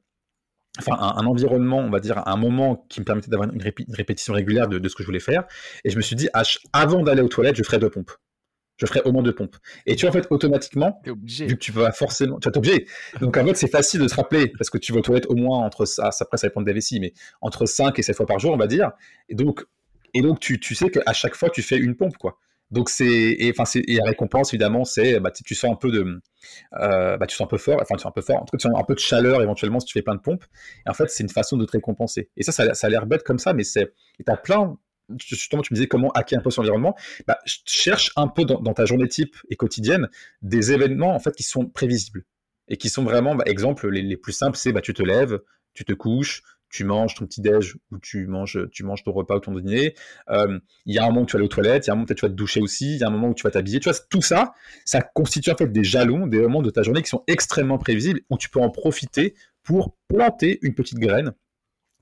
enfin un, environnement, on va dire, un moment qui me permettait d'avoir une, répétition régulière de, ce que je voulais faire. Et je me suis dit, avant d'aller aux toilettes, je ferai deux pompes. Je ferai au moins deux pompes. Et tu vois, en fait, automatiquement, vu que tu vas forcément, tu vas obligé. Donc, en fait, c'est facile de se rappeler parce que tu vas aux toilettes au moins entre ça, après, ça dépend de la vessie, mais entre 5 et 7 fois par jour, on va dire. Et donc, et donc tu, tu sais qu'à chaque fois, tu fais une pompe, quoi. Donc c'est enfin c'est la récompense évidemment c'est bah, tu sens un peu de euh, bah, tu sens un peu fort enfin tu sens un peu fort en tout cas tu sens un peu de chaleur éventuellement si tu fais plein de pompes. Et en fait c'est une façon de te récompenser. Et ça ça, a l'air bête comme ça mais c'est tu as plein justement tu me disais comment hacker un peu son environnement. Bah, cherche un peu dans, ta journée type et quotidienne des événements en fait qui sont prévisibles et qui sont vraiment bah, exemple les, les, plus simples c'est bah tu te lèves tu te couches tu manges ton petit déj ou tu manges, tu manges ton repas ou ton dîner. Euh, il y a un moment où tu vas aller aux toilettes, il y a un moment où tu vas te doucher aussi, il y a un moment où tu vas t'habiller. Tu vois, tout ça, ça constitue en fait des jalons, des moments de ta journée qui sont extrêmement prévisibles où tu peux en profiter pour planter une petite graine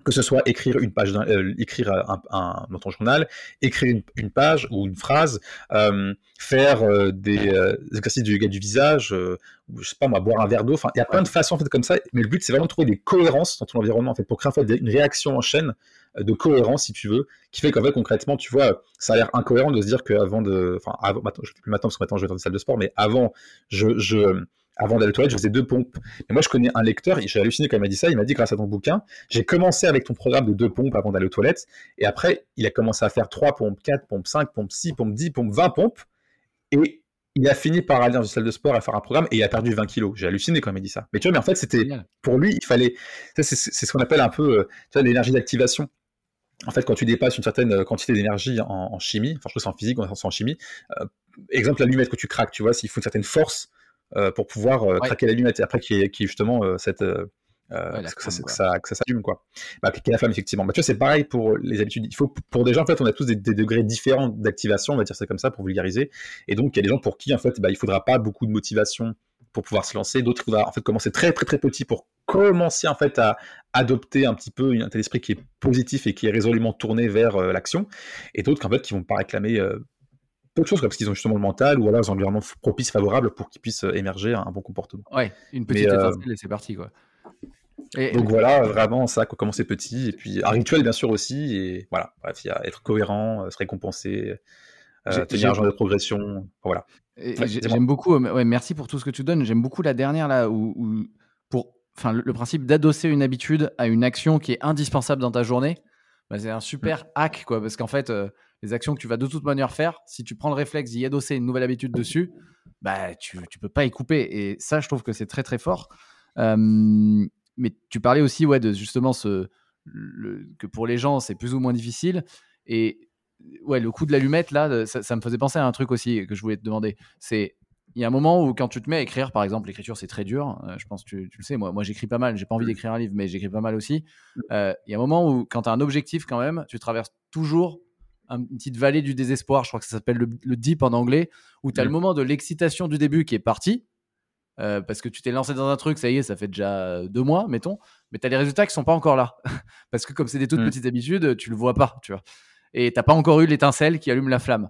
que ce soit écrire une page, euh, écrire un, dans ton journal, écrire une, page ou une phrase, euh, faire euh, des exercices du yoga du visage, je sais pas moi, boire un verre d'eau. Enfin, il y a plein de façons en fait comme ça. Mais le but c'est vraiment de trouver des cohérences dans ton environnement en fait pour créer une réaction en chaîne de cohérence si tu veux, qui fait qu'en fait concrètement tu vois, ça a l'air incohérent de se dire qu'avant de, enfin avant, maintenant, je plus maintenant parce que maintenant je vais dans une salle de sport, mais avant je avant d'aller aux toilettes, je faisais deux pompes. Mais moi, je connais un lecteur, j'ai halluciné quand il m'a dit ça. Il m'a dit, grâce à ton bouquin, j'ai commencé avec ton programme de deux pompes avant d'aller aux toilettes. Et après, il a commencé à faire trois pompes, quatre pompes, cinq pompes, six pompes, dix pompes, vingt pompes. Et il a fini par aller dans une salle de sport à faire un programme et il a perdu 20 kilos. J'ai halluciné quand il m'a dit ça. Mais tu vois, mais en fait, c'était pour lui, il fallait. C'est ce qu'on appelle un peu euh, l'énergie d'activation. En fait, quand tu dépasses une certaine euh, quantité d'énergie en, chimie, enfin, je que c'est en physique, c'est en chimie. Euh, exemple, l'allumette que tu craques, tu vois, s'il faut une certaine force pour pouvoir euh, craquer l'allumette. Et après, qui est, qui justement euh, cette. que, ça, que, ça, que, ça, s'allume quoi. Bah, appliquer la femme effectivement. Bah, tu vois c'est pareil pour les habitudes. Il faut pour des gens en fait on a tous des, degrés différents d'activation, on va dire ça comme ça pour vulgariser. Et donc il y a des gens pour qui en fait bah, il faudra pas beaucoup de motivation pour pouvoir se lancer. D'autres il faudra en fait commencer très très très petit pour commencer en fait à adopter un petit peu un tel esprit qui est positif et qui est résolument tourné vers l'action. Et d'autres en fait qui vont pas réclamer autre chose, parce qu'ils ont justement le mental ou alors un environnement propice, favorable pour qu'ils puissent euh, émerger un, bon comportement. Ouais, une petite euh, étincelle et c'est parti, quoi. Donc voilà, vraiment ça, commencer petit, et puis un rituel bien sûr aussi, et voilà, bref, il y a être cohérent, se récompenser, tenir un genre de progression, voilà. J'aime beaucoup, ouais, merci pour tout ce que tu donnes. J'aime beaucoup la dernière là où, pour, enfin, le, principe d'adosser une habitude à une action qui est indispensable dans ta journée, bah, c'est un super mmh. hack quoi, parce qu'en fait, les actions que tu vas de toute manière faire, si tu prends le réflexe d'y adosser une nouvelle habitude dessus, bah tu, tu peux pas y couper. Et ça, je trouve que c'est très très fort. mais tu parlais aussi ouais, de justement ce, que pour les gens, c'est plus ou moins difficile. Et ouais, le coup de l'allumette, là, ça, me faisait penser à un truc aussi que je voulais te demander. C'est il y a un moment où quand tu te mets à écrire, par exemple, l'écriture c'est très dur. je pense que tu, le sais. Moi, moi j'écris pas mal. J'ai pas envie mmh. d'écrire un livre, mais j'écris pas mal aussi. Mmh. Il y a un moment où quand tu as un objectif quand même, tu traverses toujours une petite vallée du désespoir. Je crois que ça s'appelle le, le, deep en anglais, où tu as le mmh. moment de l'excitation du début qui est parti. parce que tu t'es lancé dans un truc, ça y est, ça fait déjà deux mois, mettons, mais tu as les résultats qui sont pas encore là. [laughs] parce que comme c'est des toutes petites habitudes, tu le vois pas, tu vois et t'as pas encore eu l'étincelle qui allume la flamme.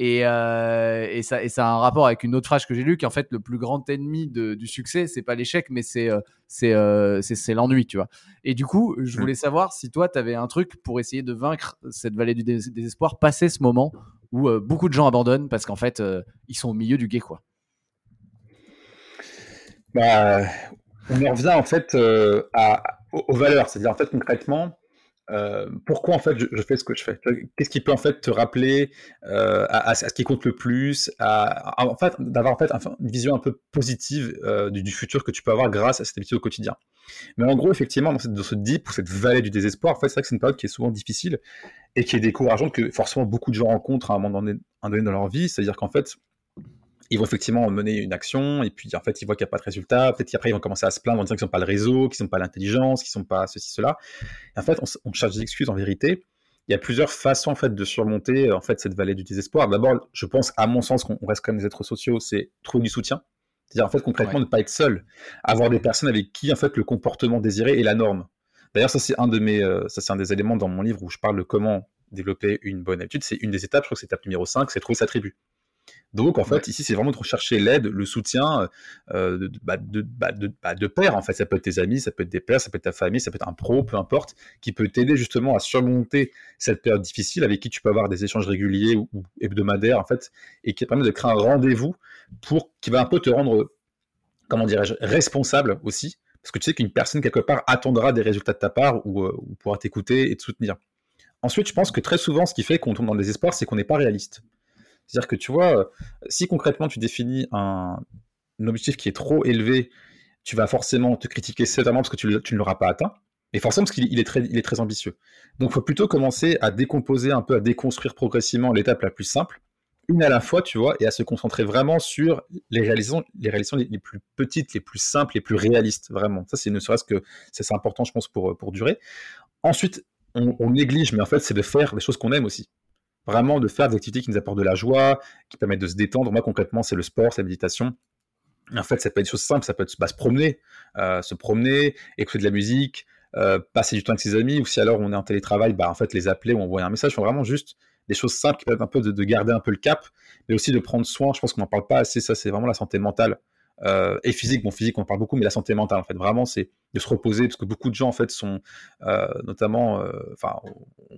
Et, euh, et, ça, et ça a un rapport avec une autre phrase que j'ai lue, qui en fait le plus grand ennemi du succès, c'est pas l'échec, mais c'est euh, euh, c'est l'ennui, tu vois. Et du coup, je mmh. voulais savoir si toi, tu avais un truc pour essayer de vaincre cette vallée du désespoir, passer ce moment où beaucoup de gens abandonnent parce qu'en fait, ils sont au milieu du guet, quoi. Bah, on en revient en fait à, aux valeurs, c'est-à-dire en fait concrètement, euh, pourquoi en fait je, fais ce que je fais? Qu'est-ce qui peut en fait te rappeler euh, à, ce qui compte le plus à, En fait, d'avoir en fait une vision un peu positive euh, du, futur que tu peux avoir grâce à cette habitude au quotidien. Mais en gros, effectivement, dans, cette, dans ce deep ou cette vallée du désespoir, en fait, c'est vrai que c'est une période qui est souvent difficile et qui est décourageante que forcément beaucoup de gens rencontrent à un moment donné, donné dans leur vie. C'est-à-dire qu'en fait, ils vont effectivement mener une action et puis en fait ils voient qu'il n'y a pas de résultat. Peut-être qu'après ils vont commencer à se plaindre en disant qu'ils n'ont pas le réseau, qu'ils n'ont pas l'intelligence, qu'ils n'ont pas ceci, cela. Et en fait, on, cherche des excuses en vérité. Il y a plusieurs façons en fait de surmonter en fait cette vallée du désespoir. D'abord, je pense à mon sens qu'on reste quand même des êtres sociaux, c'est trouver du soutien. C'est-à-dire en fait concrètement ne pas être seul, avoir des personnes avec qui en fait le comportement désiré est la norme. D'ailleurs, ça c'est un de mes, euh, ça c'est un des éléments dans mon livre où je parle de comment développer une bonne habitude. C'est une des étapes, je crois que c'est l'étape numéro 5, c'est trouver sa tribu. Donc, en fait, ici, c'est vraiment de rechercher l'aide, le soutien euh, bah, de, bah, de, bah, de, pairs. En fait, ça peut être tes amis, ça peut être des pairs, ça peut être ta famille, ça peut être un pro, peu importe, qui peut t'aider justement à surmonter cette période difficile, avec qui tu peux avoir des échanges réguliers ou, hebdomadaires, en fait, et qui permet de créer un rendez-vous pour qui va un peu te rendre, comment dirais-je, responsable aussi, parce que tu sais qu'une personne quelque part attendra des résultats de ta part ou, euh, ou pourra t'écouter et te soutenir. Ensuite, je pense que très souvent, ce qui fait qu'on tombe dans le désespoir, c'est qu'on n'est pas réaliste. C'est-à-dire que tu vois, euh, si concrètement tu définis un, objectif qui est trop élevé, tu vas forcément te critiquer sévèrement parce que tu, ne l'auras pas atteint. Et forcément parce qu'il est, très, ambitieux. Donc il faut plutôt commencer à décomposer un peu, à déconstruire progressivement l'étape la plus simple, une à la fois, tu vois, et à se concentrer vraiment sur les réalisations, les, plus petites, les plus simples, les plus réalistes, vraiment. Ça, c'est ne serait-ce que c'est important, je pense, pour, durer. Ensuite, on, on néglige, mais en fait, c'est de faire les choses qu'on aime aussi vraiment de faire des activités qui nous apportent de la joie, qui permettent de se détendre. Moi, concrètement, c'est le sport, c'est la méditation. En fait, ça peut être des choses simples, ça peut être bah, se promener, euh, se promener, écouter de la musique, euh, passer du temps avec ses amis, ou si alors on est en télétravail, bah, en fait, les appeler ou envoyer un message. sont vraiment juste des choses simples qui permettent un peu de, de, garder un peu le cap, mais aussi de prendre soin. Je pense qu'on n'en parle pas assez, ça, c'est vraiment la santé mentale. Euh, et physique. Bon, physique, on parle beaucoup, mais la santé mentale, en fait, vraiment, c'est de se reposer, parce que beaucoup de gens, en fait, sont euh, notamment, euh, enfin,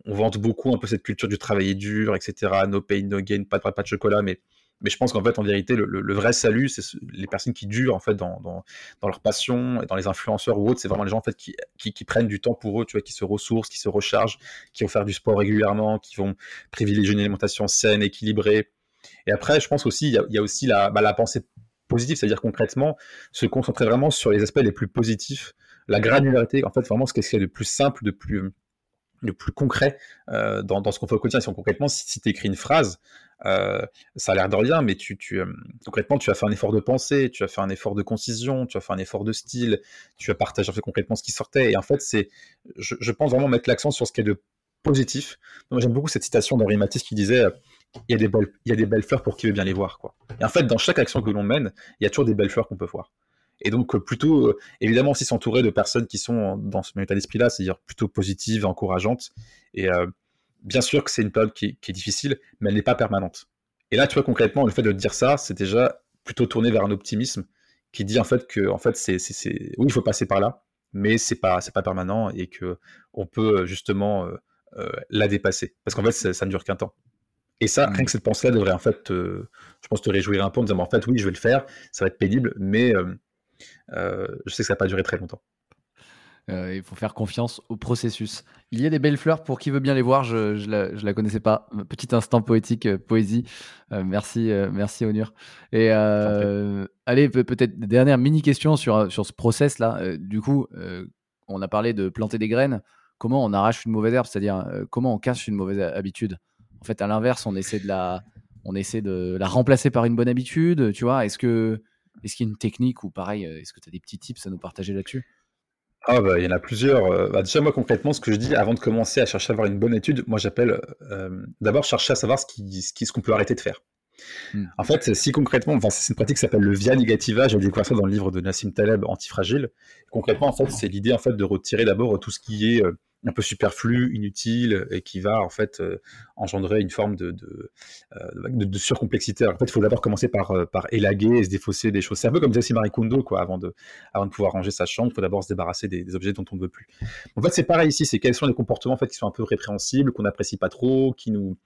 on, vante beaucoup un peu cette culture du travailler dur, etc. No pain, no gain, pas de, pas de chocolat, mais mais je pense qu'en fait, en vérité, le, vrai salut, c'est les personnes qui durent en fait dans, dans, dans, leur passion et dans les influenceurs ou autres. C'est vraiment les gens en fait qui, qui, prennent du temps pour eux, tu vois, qui se ressourcent, qui se rechargent, qui vont faire du sport régulièrement, qui vont privilégier une alimentation saine, équilibrée. Et après, je pense aussi, il y a, il y a aussi la, bah, la pensée positif, c'est-à-dire concrètement se concentrer vraiment sur les aspects les plus positifs, la granularité, en fait, vraiment ce qui est de plus simple, de plus, de plus concret euh, dans, ce qu'on fait au quotidien. Si concrètement, si, tu écris une phrase, euh, ça a l'air de rien, mais tu, tu euh, concrètement, tu as fait un effort de pensée, tu as fait un effort de concision, tu as fait un effort de style, tu as partagé concrètement ce qui sortait. Et en fait, c'est, je, je pense vraiment mettre l'accent sur ce qui est de positif. Moi, j'aime beaucoup cette citation d'Henri Matisse qui disait il y, a des belles, il y a des belles fleurs pour qui veut bien les voir. Quoi. Et en fait, dans chaque action que l'on mène, il y a toujours des belles fleurs qu'on peut voir. Et donc, euh, plutôt, euh, évidemment, aussi s'entourer de personnes qui sont dans ce même état d'esprit-là, c'est-à-dire plutôt positives, encourageantes. Et euh, bien sûr que c'est une période qui, est difficile, mais elle n'est pas permanente. Et là, tu vois, concrètement, le fait de dire ça, c'est déjà plutôt tourné vers un optimisme qui dit en fait que, en fait, c'est, oui, il faut passer par là, mais c'est pas pas permanent et que on peut justement la dépasser parce qu'en fait ça, ne dure qu'un temps. Et ça, rien mmh. que cette pensée-là devrait en fait, je pense, te réjouir un peu en disant, en fait, oui, je vais le faire, ça va être pénible, mais je sais que ça va pas durer très longtemps. Euh, il faut faire confiance au processus. Il y a des belles fleurs pour qui veut bien les voir. Je ne la, la, connaissais pas. Petit instant poétique, euh, poésie. Euh, merci, merci Onur. Et allez, peut-être dernière mini question sur, sur ce process là. du coup, on a parlé de planter des graines. Comment on arrache une mauvaise herbe, c'est-à-dire comment on casse une mauvaise habitude? En fait, à l'inverse, on essaie de la, remplacer par une bonne habitude. Tu vois, est-ce que est-ce qu'il y a une technique ou pareil, est-ce que tu as des petits tips à nous partager là-dessus? Ah bah, il y en a plusieurs. Euh, bah, déjà, moi, concrètement, ce que je dis avant de commencer à chercher à avoir une bonne étude, moi, j'appelle euh, d'abord chercher à savoir ce qu'on peut arrêter de faire. Hmm. En fait, si concrètement, c'est une pratique qui s'appelle le via negativa. J'ai découvert ça dans le livre de Nassim Taleb, Antifragile. Concrètement, en fait, c'est l'idée en fait de retirer d'abord tout ce qui est euh, un peu superflu, inutile, et qui va en fait euh, engendrer une forme de, euh, surcomplexité. en fait, il faut d'abord commencer par, élaguer et se défausser des choses. C'est un peu comme disait Marie Kondo, quoi, avant de, pouvoir ranger sa chambre, il faut d'abord se débarrasser des, objets dont on ne veut plus. En fait, c'est pareil ici, c'est quels sont les comportements en fait, qui sont un peu répréhensibles, qu'on n'apprécie pas trop, qui nous,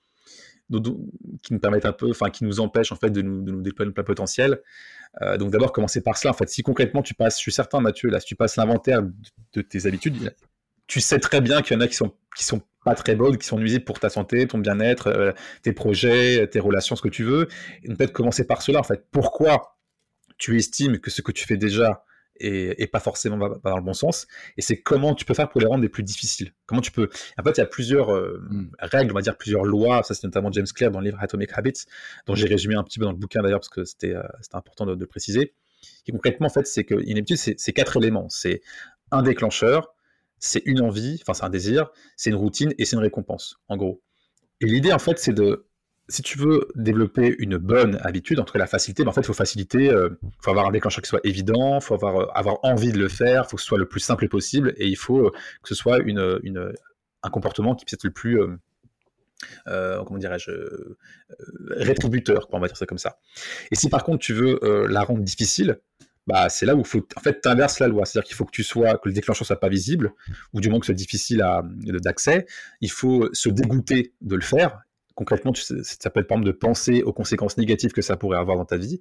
qui nous permettent un peu, enfin, qui nous empêchent en fait de nous, de nous déployer notre plein potentiel. donc d'abord commencer par cela. En fait, si concrètement tu passes, je suis certain Mathieu, là, si tu passes l'inventaire de tes habitudes, tu sais très bien qu'il y en a qui sont qui sont pas très bonnes, qui sont nuisibles pour ta santé, ton bien-être, euh, tes projets, tes relations, ce que tu veux. Et peut-être commencer par cela en fait. Pourquoi tu estimes que ce que tu fais déjà est, pas forcément dans le bon sens Et c'est comment tu peux faire pour les rendre les plus difficiles. Comment tu peux En fait, il y a plusieurs euh, hmm. règles, on va dire plusieurs lois. Ça, c'est notamment James Clear dans le livre Atomic Habits, dont j'ai résumé un petit peu dans le bouquin d'ailleurs parce que c'était euh, important de, de, préciser. Et concrètement, en fait, c'est habitude, c'est quatre éléments. C'est un déclencheur, c'est une envie, enfin c'est un désir, c'est une routine et c'est une récompense, en gros. Et l'idée, en fait, c'est de, si tu veux développer une bonne habitude, entre la facilité, ben, en fait, il faut faciliter, il euh, faut avoir un déclencheur qui soit évident, il faut avoir, euh, avoir envie de le faire, il faut que ce soit le plus simple possible, et il faut euh, que ce soit une, une, un comportement qui puisse être le plus, comment dirais-je, rétributeur, on va dire ça comme ça. Et si par contre tu veux la rendre difficile, bah, c'est là où faut, en fait, tu inverses la loi. C'est-à-dire qu'il faut que tu sois, que le déclencheur soit pas visible, ou du moins que ce soit difficile d'accès. Il faut se dégoûter de le faire. Concrètement, ça peut être par exemple de penser aux conséquences négatives que ça pourrait avoir dans ta vie.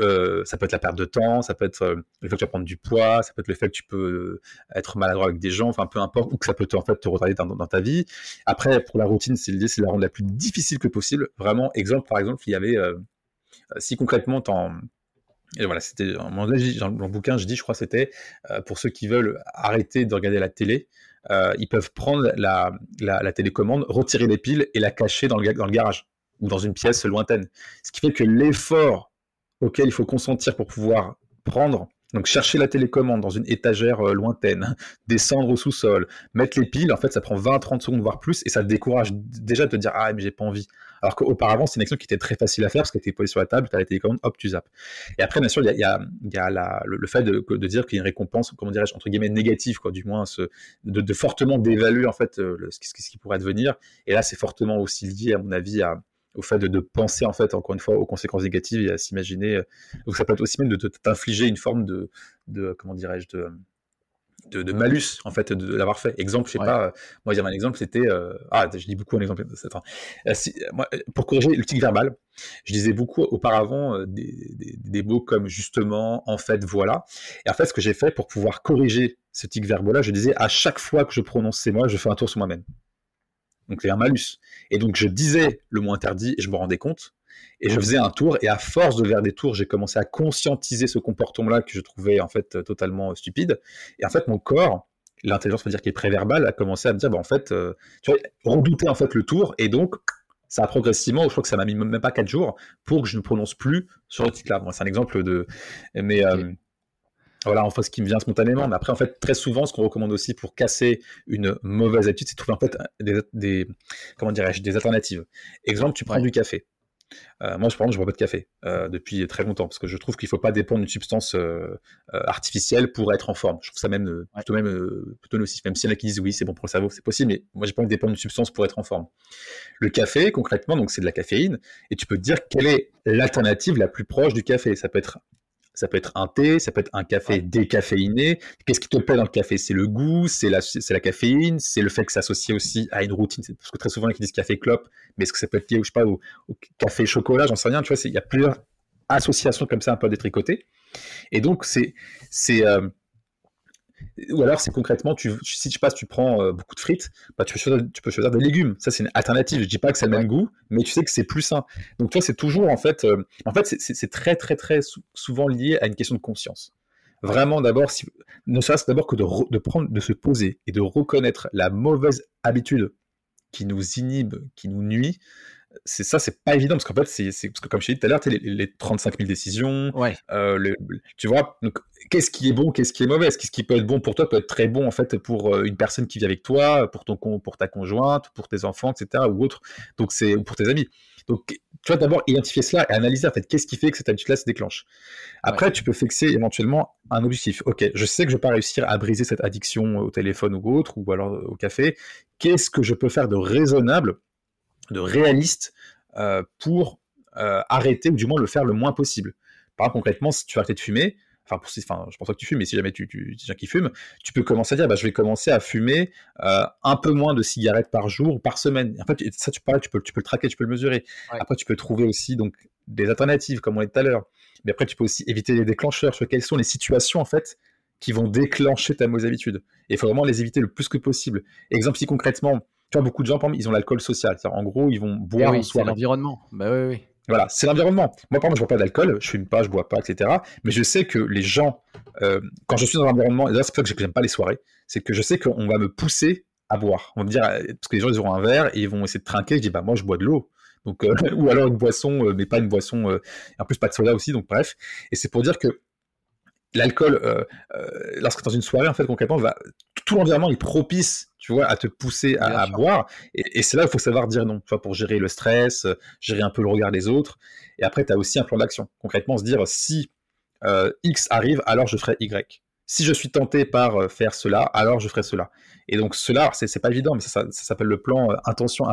Euh, ça peut être la perte de temps, ça peut être euh, le fait que tu vas prendre du poids, ça peut être le fait que tu peux être maladroit avec des gens, enfin peu importe, ou que ça peut te, en fait te retarder dans, ta vie. Après, pour la routine, c'est de la rendre la plus difficile que possible. Vraiment, exemple par exemple, il y avait euh, si concrètement t'en et voilà, c'était dans le bouquin, je dis, je crois, c'était euh, pour ceux qui veulent arrêter de regarder la télé, euh, ils peuvent prendre la, télécommande, retirer les piles et la cacher dans le garage ou dans une pièce lointaine. Ce qui fait que l'effort auquel il faut consentir pour pouvoir prendre donc chercher la télécommande dans une étagère euh, lointaine, [laughs] descendre au sous-sol, mettre les piles, en fait ça prend 20-30 secondes voire plus et ça décourage déjà de te dire ah mais j'ai pas envie. Alors qu'auparavant c'est une action qui était très facile à faire parce qu'elle était posée sur la table, tu as la télécommande, hop tu zappes. Et après bien sûr il y a, le, fait de, dire qu'il y a une récompense, comment dirais-je, entre guillemets négative quoi, du moins ce, de, fortement d'évaluer en fait euh, ce, ce, qui pourrait advenir. Et là c'est fortement aussi lié à mon avis à au fait de, penser en fait encore une fois aux conséquences négatives et à s'imaginer. Donc euh, ça peut être aussi même de t'infliger une forme de, de comment dirais-je de de, malus en fait de, l'avoir fait. Exemple, je sais pas, euh, moi j'ai un exemple, c'était euh, ah je dis beaucoup un exemple. Attends, moi, pour corriger le tic verbal, je disais beaucoup auparavant des, des, mots comme justement, en fait, voilà. Et en fait, ce que j'ai fait pour pouvoir corriger ce tic verbal-là, je disais à chaque fois que je prononce ces mots, je fais un tour sur moi-même. Donc c'est un malus. Et donc je disais le mot interdit et je me rendais compte. Et je faisais un tour, et à force de faire des tours, j'ai commencé à conscientiser ce comportement-là que je trouvais en fait totalement stupide. Et en fait, mon corps, l'intelligence, on va dire qui est préverbale, a commencé à me dire, bah, en fait, euh, tu vois, redouter en fait le tour, et donc ça a progressivement, je crois que ça m'a mis même pas 4 jours pour que je ne prononce plus sur le titre là. c'est un exemple de, mais euh, voilà, enfin, ce qui me vient spontanément. Mais après, en fait, très souvent, ce qu'on recommande aussi pour casser une mauvaise habitude, c'est de trouver en fait des, comment dirais-je, des alternatives. Exemple, tu prends du café. Euh, moi, je prends, je bois pas de café euh, depuis très longtemps parce que je trouve qu'il faut pas dépendre d'une substance euh, artificielle pour être en forme. Je trouve ça même plutôt même plutôt nocif. Même s'il y en a qui disent oui, c'est bon pour le cerveau, c'est possible, mais moi, j'ai pas envie de dépendre d'une substance pour être en forme. Le café, concrètement, donc c'est de la caféine, et tu peux te dire quelle est l'alternative la plus proche du café. Ça peut être Ça peut être un thé, ça peut être un café décaféiné. Qu'est-ce qui te plaît dans le café? C'est le goût, c'est la, c'est la caféine, c'est le fait que ça s'associe aussi à une routine. Parce que très souvent, ils disent café clope, mais est-ce que ça peut être lié, je sais pas, au, café chocolat? J'en sais rien. Tu vois, il y a plusieurs associations comme ça un peu détricotées. Et donc, c'est, c'est, euh, ou alors, c'est concrètement, tu, si tu passes, tu prends euh, beaucoup de frites, bah, tu, peux choisir, tu peux choisir des légumes. Ça, c'est une alternative. Je dis pas que c'est le même goût, mais tu sais que c'est plus sain. Donc, toi, c'est toujours, en fait, euh, en fait c'est très, très, très souvent lié à une question de conscience. Vraiment, d'abord, si, ne serait-ce d'abord que de, de, prendre, de se poser et de reconnaître la mauvaise habitude qui nous inhibe, qui nous nuit, c'est ça, c'est pas évident parce qu'en fait, c'est parce que comme je t'ai dit tout à l'heure, les, les, 35 000 décisions, ouais. euh, tu vois, qu'est-ce qui est bon, qu'est-ce qui est mauvais, ce qui peut être bon pour toi peut être très bon en fait pour euh, une personne qui vit avec toi, pour ton pour ta conjointe, pour tes enfants, etc. ou autre, donc c'est ou pour tes amis. Donc, tu vas d'abord identifier cela et analyser en fait qu'est-ce qui fait que cette habitude-là se déclenche. Après, tu peux fixer éventuellement un objectif. Ok, je sais que je vais pas réussir à briser cette addiction au téléphone ou autre, ou alors au café. Qu'est-ce que je peux faire de raisonnable de réaliste euh, pour euh, arrêter, ou du moins le faire le moins possible. Par exemple, concrètement, si tu veux arrêter de fumer, enfin, pour, enfin je pense pas que tu fumes, mais si jamais tu, tu gens qui fument, tu peux commencer à dire, bah, je vais commencer à fumer euh, un peu moins de cigarettes par jour ou par semaine. En fait, ça, tu, tu, peux, tu peux le traquer, tu peux le mesurer. Après, tu peux trouver aussi donc des alternatives, comme on dit tout à l'heure. Mais après, tu peux aussi éviter les déclencheurs, sur quelles sont les situations, en fait, qui vont déclencher ta mauvaise habitude. Et il faut vraiment les éviter le plus que possible. Exemple, si concrètement, tu vois, beaucoup de gens, par exemple, ils ont l'alcool social. En gros, ils vont boire eh en soirée. C'est l'environnement. Bah oui, oui. Voilà, c'est l'environnement. Moi, par exemple, je bois pas d'alcool, je fume pas, je bois pas, etc. Mais je sais que les gens, euh, quand je suis dans un environnement, et là, c'est pour ça que j'aime pas les soirées, c'est que je sais qu'on va me pousser à boire. On va me dire, euh, parce que les gens, ils auront un verre et ils vont essayer de trinquer. Je dis, bah, moi, je bois de l'eau. Donc, euh, [laughs] ou alors une boisson, mais pas une boisson, en plus pas de soda aussi, donc bref. Et c'est pour dire que l'alcool, euh, euh, lorsque dans une soirée, en fait, concrètement, va, tout l'environnement est propice, tu vois, à te pousser à, boire. Et, c'est là il faut savoir dire non, tu vois, pour gérer le stress, euh, gérer un peu le regard des autres. Et après, tu as aussi un plan d'action. Concrètement, se dire si X arrive, alors je ferai Y. Si je suis tenté par faire cela, alors je ferai cela. Et donc, cela, c'est pas évident, mais ça, s'appelle le plan intention,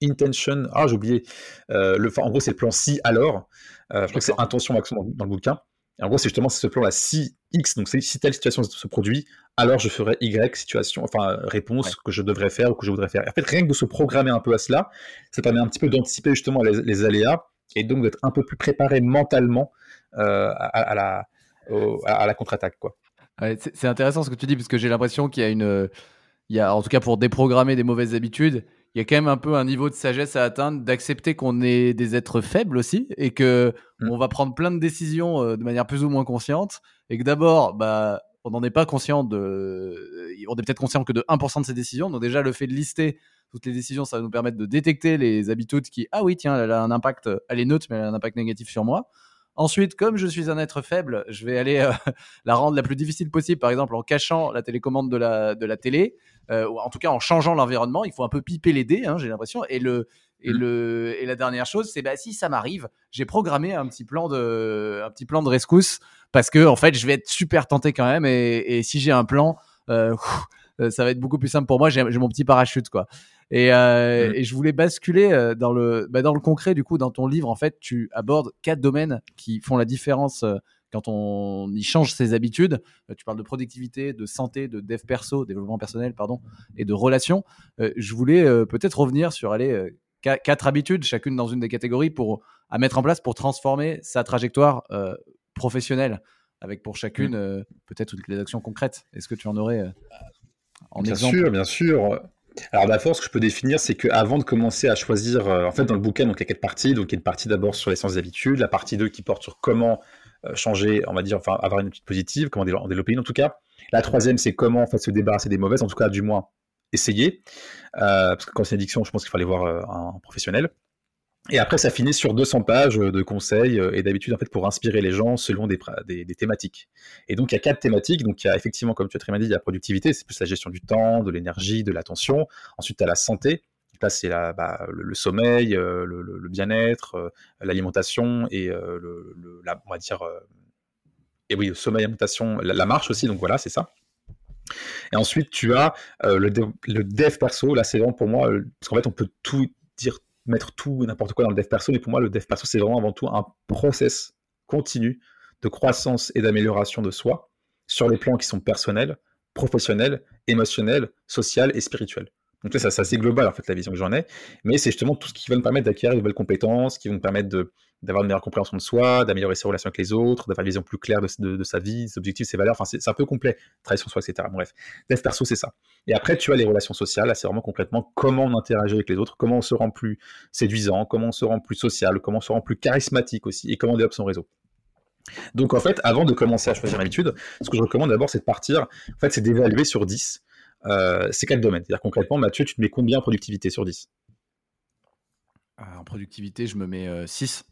intention. Ah, j'ai oublié. le, en gros, c'est le plan si alors. je crois que c'est intention action dans le bouquin en gros, c'est justement ce plan-là. Si X, donc si telle situation se produit, alors je ferai Y situation, enfin réponse que je devrais faire ou que je voudrais faire. en fait, rien que de se programmer un peu à cela, ça permet un petit peu d'anticiper justement les, aléas et donc d'être un peu plus préparé mentalement euh, à, la, à, la contre-attaque. quoi. c'est intéressant ce que tu dis parce que j'ai l'impression qu'il y a une, il y a, en tout cas pour déprogrammer des mauvaises habitudes, il y a quand même un peu un niveau de sagesse à atteindre, d'accepter qu'on est des êtres faibles aussi et que mm. on va prendre plein de décisions euh, de manière plus ou moins consciente et que d'abord, bah, on n'en est pas conscient de, on est peut-être conscient que de 1% de ces décisions. Donc déjà le fait de lister toutes les décisions, ça va nous permettre de détecter les habitudes qui, ah oui, tiens, elle a un impact, elle est neutre, mais elle a un impact négatif sur moi. Ensuite, comme je suis un être faible, je vais aller euh, [laughs] la rendre la plus difficile possible, par exemple en cachant la télécommande de la, de la télé, euh, ou en tout cas en changeant l'environnement. Il faut un peu piper les dés, hein, j'ai l'impression. Et, le, et, mmh. le, et la dernière chose, c'est bah, si ça m'arrive, j'ai programmé un petit, plan de, un petit plan de rescousse parce que en fait, je vais être super tenté quand même. Et, et si j'ai un plan, euh, ça va être beaucoup plus simple pour moi. J'ai mon petit parachute, quoi. Et, euh, mmh. et, je voulais basculer euh, dans le, bah, dans le concret, du coup, dans ton livre, en fait, tu abordes quatre domaines qui font la différence euh, quand on y change ses habitudes. tu parles de productivité, de santé, de dev perso, développement personnel, pardon, et de relations. je voulais peut-être revenir sur aller quatre habitudes, chacune dans une des catégories, pour, à mettre en place pour transformer sa trajectoire professionnelle, avec pour chacune mmh. peut-être les actions concrètes. Est-ce que tu en aurais en bien exemple? Bien sûr, bien sûr. Alors d'abord, ce que je peux définir, c'est qu'avant de commencer à choisir, euh, en fait, dans le bouquin, donc il y a quatre parties. Donc il y a une partie d'abord sur les sciences d'habitude, la partie 2 qui porte sur comment euh, changer, on va dire, enfin avoir une habitude positive, comment en développer une en tout cas. La troisième, c'est comment en fait se débarrasser des mauvaises, en tout cas du moins essayer, euh, parce que quand c'est une addiction, je pense qu'il fallait voir un professionnel. Et après, ça finit sur 200 pages de conseils euh, et d'habitude en fait pour inspirer les gens selon des, thématiques. Et donc il y a quatre thématiques. Donc il y a effectivement, comme tu as très bien dit, il y a productivité, c'est plus la gestion du temps, de l'énergie, de l'attention. Ensuite, tu as la santé. Là, c'est bah, le, sommeil, euh, le, bien-être, euh, l'alimentation et le, la, on va dire, et oui, le sommeil, l'alimentation, la, marche aussi. Donc voilà, c'est ça. Et ensuite, tu as le, le dev perso. Là, c'est vraiment pour moi, parce qu'en fait, on peut tout dire mettre tout n'importe quoi dans le dev perso, mais pour moi, le dev perso, c'est vraiment avant tout un process continu de croissance et d'amélioration de soi sur les plans qui sont personnels, professionnels, émotionnels, social et spirituels. Donc là, c'est global en fait la vision que j'en ai, mais c'est justement tout ce qui va me permettre d'acquérir de nouvelles compétences, qui vont me permettre d'avoir une meilleure compréhension de soi, d'améliorer ses relations avec les autres, d'avoir une vision plus claire de, sa vie, ses objectifs, ses valeurs. Enfin, c'est un peu complet, travailler sur soi, etc. Bref, dev perso, c'est ça. Et après, tu as les relations sociales. Là, c'est vraiment concrètement comment on interagit avec les autres, comment on se rend plus séduisant, comment on se rend plus social, comment on se rend plus charismatique aussi, et comment on développe son réseau. Donc en fait, avant de commencer à choisir une habitude, ce que je recommande d'abord, c'est de partir, en fait, c'est d'évaluer sur 10 euh, ces quatre domaines. C'est-à-dire concrètement, Mathieu, tu te mets combien en productivité sur 10 euh, En productivité, je me mets 6.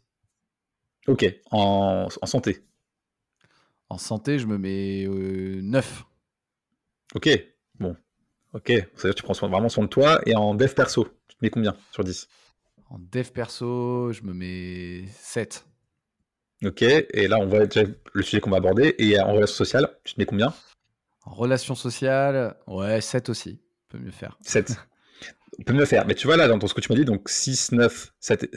Euh, ok. En, santé En santé, je me mets 9. Ok. Bon. Ok. C'est-à-dire que tu prends vraiment soin de toi. Et en dev perso, tu te mets combien sur 10 En dev perso, je me mets 7. Ok, et là on voit déjà le sujet qu'on va aborder. Et en relation sociale, tu te mets combien? En relation sociale, ouais, 7 aussi. On peut mieux faire. 7. [laughs] On peut mieux faire. Mais tu vois là, dans ce que tu m'as dit, donc 6, 9, 7,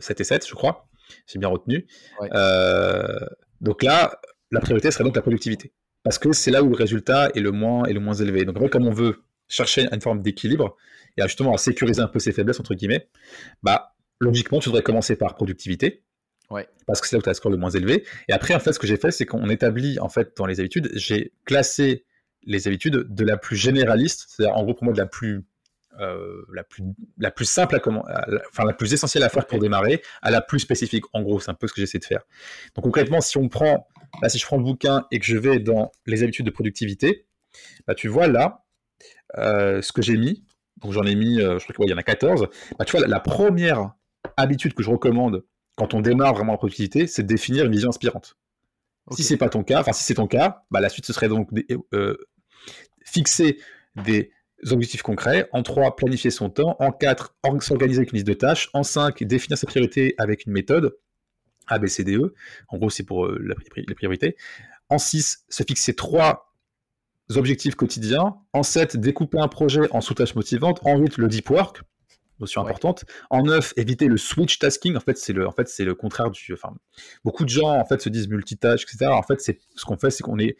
7 et 7, je crois. J'ai bien retenu. Euh, donc là, la priorité serait donc la productivité. Parce que c'est là où le résultat est le moins, est le moins élevé. Donc en fait, comme on veut chercher une forme d'équilibre et justement à sécuriser un peu ses faiblesses, entre guillemets, bah, logiquement, tu devrais commencer par productivité parce que c'est là où tu as le score le moins élevé. Et après, en fait, ce que j'ai fait, c'est qu'on établit, en fait, dans les habitudes, j'ai classé les habitudes de la plus généraliste, c'est-à-dire, en gros, pour moi, de la plus, euh, la plus, la plus simple à comment, enfin, la plus essentielle à faire pour démarrer, à la plus spécifique. En gros, c'est un peu ce que j'essaie de faire. Donc, concrètement, si on prend, là, si je prends le bouquin et que je vais dans les habitudes de productivité, bah, tu vois là, euh, ce que j'ai mis. Donc, j'en ai mis, euh, je crois qu'il y en a 14. Bah, tu vois, la première habitude que je recommande quand on démarre vraiment la productivité, c'est de définir une vision inspirante. Si c'est pas ton cas, enfin si c'est ton cas, bah, la suite ce serait donc euh, fixer des objectifs concrets. En 3, planifier son temps. En 4, s'organiser avec une liste de tâches. En 5, définir ses priorités avec une méthode. A, B, C, D, E. En gros, c'est pour euh, les priorités. En 6, se fixer trois objectifs quotidiens. En 7, découper un projet en sous-tâches motivantes. En 8, le deep work notion importante. En neuf, éviter le switch tasking. En fait, c'est le, en fait, c'est le contraire du. Enfin, beaucoup de gens en fait se disent multitâche, etc. En fait, c'est ce qu'on fait, c'est qu'on est,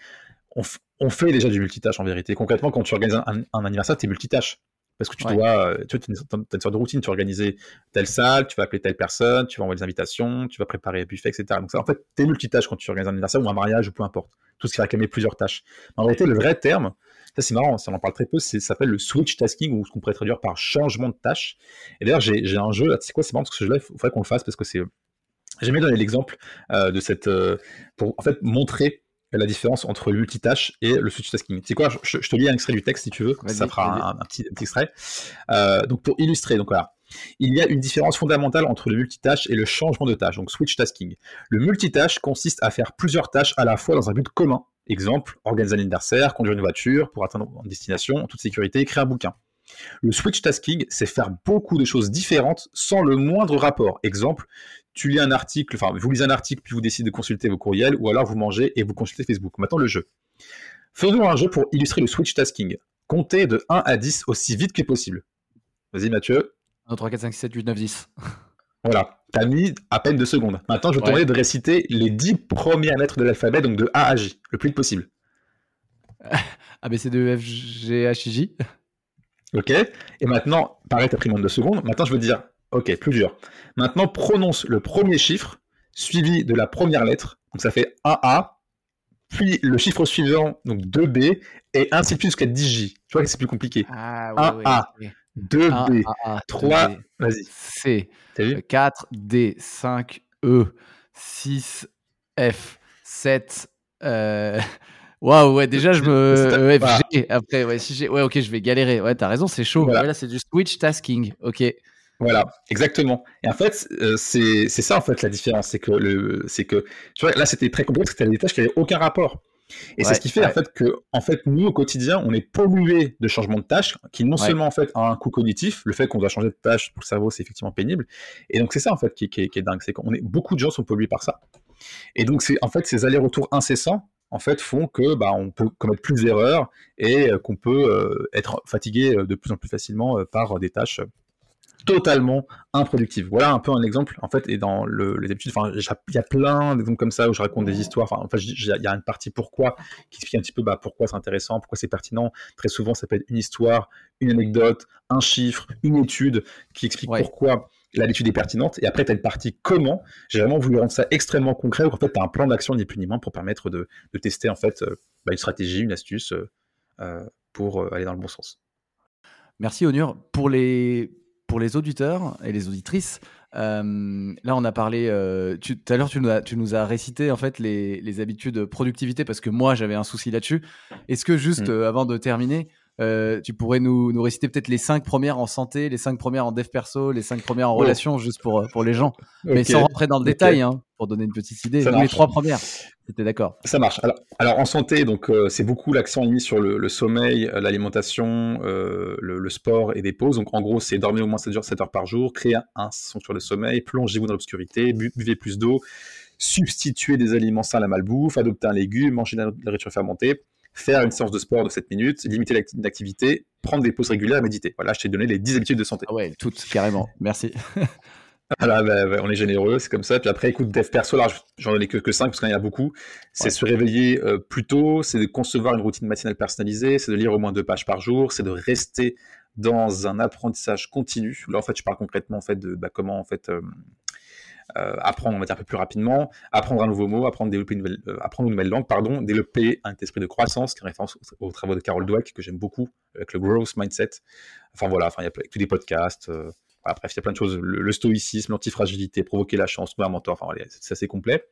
on, fait déjà du multitâche en vérité. Concrètement, quand tu organises un, anniversaire, tu es multitâche. Parce que tu dois, euh, tu as une, sorte de routine, tu vas organiser telle salle, tu vas appeler telle personne, tu vas envoyer des invitations, tu vas préparer un buffet, etc. Donc ça, en fait, tu es multitâche quand tu organises un anniversaire ou un mariage ou peu importe. Tout ce qui va réclamer plusieurs tâches. en réalité, le vrai terme, ça, c'est marrant, ça en parle très peu, ça s'appelle le switch tasking, ou ce qu'on pourrait traduire par changement de tâche. Et d'ailleurs, j'ai un jeu, c'est quoi, c'est marrant, parce que ce jeu-là, il faudrait qu'on le fasse, parce que c'est. J'ai donner l'exemple euh, de cette. Euh, pour en fait montrer la différence entre le multitâche et le switch tasking. C'est quoi je, te lis un extrait du texte si tu veux, ça fera un, petit, extrait. Euh, donc pour illustrer, donc voilà. Il y a une différence fondamentale entre le multitâche et le changement de tâche, donc switch tasking. Le multitâche consiste à faire plusieurs tâches à la fois dans un but commun Exemple, organiser un anniversaire, conduire une voiture pour atteindre une destination en toute sécurité, écrire un bouquin. Le switch tasking, c'est faire beaucoup de choses différentes sans le moindre rapport. Exemple, tu lis un article, enfin, vous lisez un article, puis vous décidez de consulter vos courriels, ou alors vous mangez et vous consultez Facebook. Maintenant, le jeu. Faisons un jeu pour illustrer le switch tasking. Comptez de 1 à 10 aussi vite que possible. Vas-y, Mathieu. 1, 3, 4, 5, 6, 7, 8, 9, 10. Voilà, t'as mis à peine deux secondes. Maintenant, je vais te de réciter les dix premières lettres de l'alphabet, donc de A à J, le plus vite possible. [laughs] A, B, C, D, E, F, G, H, I, J. Ok, et maintenant, pareil, t'as pris moins de deux secondes. Maintenant, je veux dire, ok, plus dur. Maintenant, prononce le premier chiffre, suivi de la première lettre. Donc ça fait 1A, puis le chiffre suivant, donc 2B, et ainsi de suite jusqu'à 10J. Tu vois que c'est plus complié. Ah, 1A, 2B, 3, vas-y. C, 4, D, 5, E, 6, F, 7. Euh... Waouh, ouais, déjà, je me. G. Après, ouais, si j'ai. Ouais, ok, je vais galérer. Ouais, t'as raison, c'est chaud. là, c'est du switch tasking. Ok. Voilà, exactement. Et en fait, euh, c'est ça, en fait, la différence. C'est que, le, que, tu vois, là, c'était très compliqué parce que c'était des tâches qui n'avaient aucun rapport. Et c'est ce qui fait en fait que en fait nous au quotidien on est pollué de changements de tâches qui non seulement en fait a un coût cognitif, le fait qu'on doit changer de tâche pour le cerveau c'est effectivement pénible. Et donc c'est ça en fait qui, qui, est dingue, c'est qu'on est beaucoup de gens sont pollués par ça. Et donc c'est en fait ces allers-retours incessants en fait font que bah, on peut commettre plus d'erreurs et euh, qu'on peut euh, être fatigué euh, de plus en plus facilement par des tâches totalement improductive. Voilà un peu un exemple, en fait, et dans le, les habitudes, enfin, il y a plein d'exemples comme ça où je raconte des histoires, enfin, il y a une partie pourquoi, qui explique un petit peu bah, pourquoi c'est intéressant, pourquoi c'est pertinent. Très souvent, ça peut être une histoire, une anecdote, un chiffre, une étude qui explique pourquoi l'habitude est pertinente. Et après, tu as une partie comment. J'ai vraiment voulu rendre ça extrêmement concret, où en fait, tu as un plan d'action ni plus ni moins pour permettre de, tester en fait euh, bah, une stratégie, une astuce euh, euh, pour aller dans le bon sens. Merci Onur. Pour les, pour les auditeurs et les auditrices, là on a parlé, tout à l'heure tu nous as, tu nous as récité en fait les, les habitudes de productivité parce que moi j'avais un souci là-dessus. Est-ce que juste mmh. avant de terminer, euh, tu pourrais nous, nous réciter peut-être les cinq premières en santé, les cinq premières en dev perso, les cinq premières en relation, juste pour, euh, pour les gens. Mais sans rentrer dans le détail, hein, pour donner une petite idée. les trois premières. C'était d'accord. Ça marche. Alors, alors en santé, donc euh, c'est beaucoup l'accent mis sur le, sommeil, l'alimentation, le, sport et des pauses. Donc en gros, c'est dormir au moins 7 heures, 7 heures par jour, créer un son sur le sommeil, plongez-vous dans l'obscurité, buvez plus d'eau, substituer des aliments sains à la malbouffe, adopter un légume, manger de la nourriture fermentée faire une séance de sport de 7 minutes, limiter l'activité, prendre des pauses régulières, méditer. Voilà, je t'ai donné les 10 habitudes de santé. Ah ouais, toutes, carrément. Merci. [laughs] Voilà, bah, on est généreux, c'est comme ça. Puis après, écoute, dev perso, là, j'en ai que, que 5 parce qu'il y en a beaucoup. C'est se réveiller euh, plus tôt, c'est de concevoir une routine matinale personnalisée, c'est de lire au moins deux pages par jour, c'est de rester dans un apprentissage continu. Là, en fait, je parle concrètement en fait, de bah, comment en fait, euh, apprendre, on va dire, un peu plus rapidement, apprendre un nouveau mot, apprendre, développer une nouvelle, euh, apprendre une nouvelle langue, pardon, développer un esprit de croissance, qui est référence aux, travaux de Carol Dweck, que j'aime beaucoup, avec le growth mindset. Enfin voilà, enfin, il y a tous des podcasts. Euh, bref, il y a plein de choses. Le, stoïcisme, l'antifragilité, provoquer la chance, trouver un mentor, enfin c'est assez complet.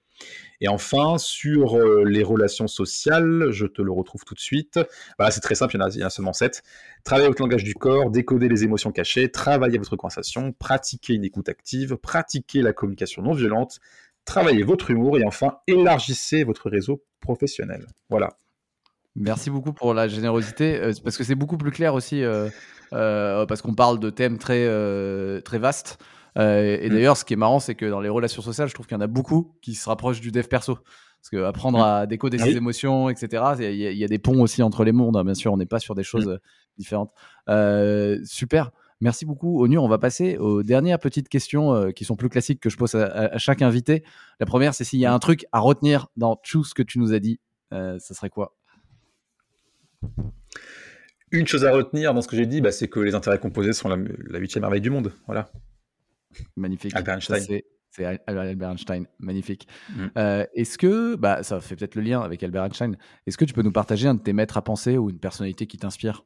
Et enfin, sur euh, les relations sociales, je te le retrouve tout de suite. Voilà, c'est très simple, il y, en a, seulement sept. Travailler avec le langage du corps, décoder les émotions cachées, travailler votre conversation, pratiquer une écoute active, pratiquer la communication non violente, travailler votre humour et enfin élargissez votre réseau professionnel. Voilà. Merci beaucoup pour la générosité, euh, parce que c'est beaucoup plus clair aussi, euh, parce qu'on parle de thèmes très, très vastes. Euh, et mm. d'ailleurs, ce qui est marrant, c'est que dans les relations sociales, je trouve qu'il y en a beaucoup qui se rapprochent du dev perso. Parce que apprendre mm. à décoder ses émotions, etc., il y, a des ponts aussi entre les mondes. Hein. Bien sûr, on n'est pas sur des choses mm. différentes. Euh, super. Merci beaucoup, Onur. On va passer aux dernières petites questions euh, qui sont plus classiques que je pose à, chaque invité. La première, c'est s'il y a un truc à retenir dans tout ce que tu nous as dit, ça serait quoi? Une chose à retenir dans ce que j'ai dit, bah, c'est que les intérêts composés sont la huitième merveille du monde. Voilà. Magnifique. Albert Einstein. C'est Albert Einstein, magnifique. Mm. Euh, est-ce que, bah, ça fait peut-être le lien avec Albert Einstein, est-ce que tu peux nous partager un de tes maîtres à penser ou une personnalité qui t'inspire?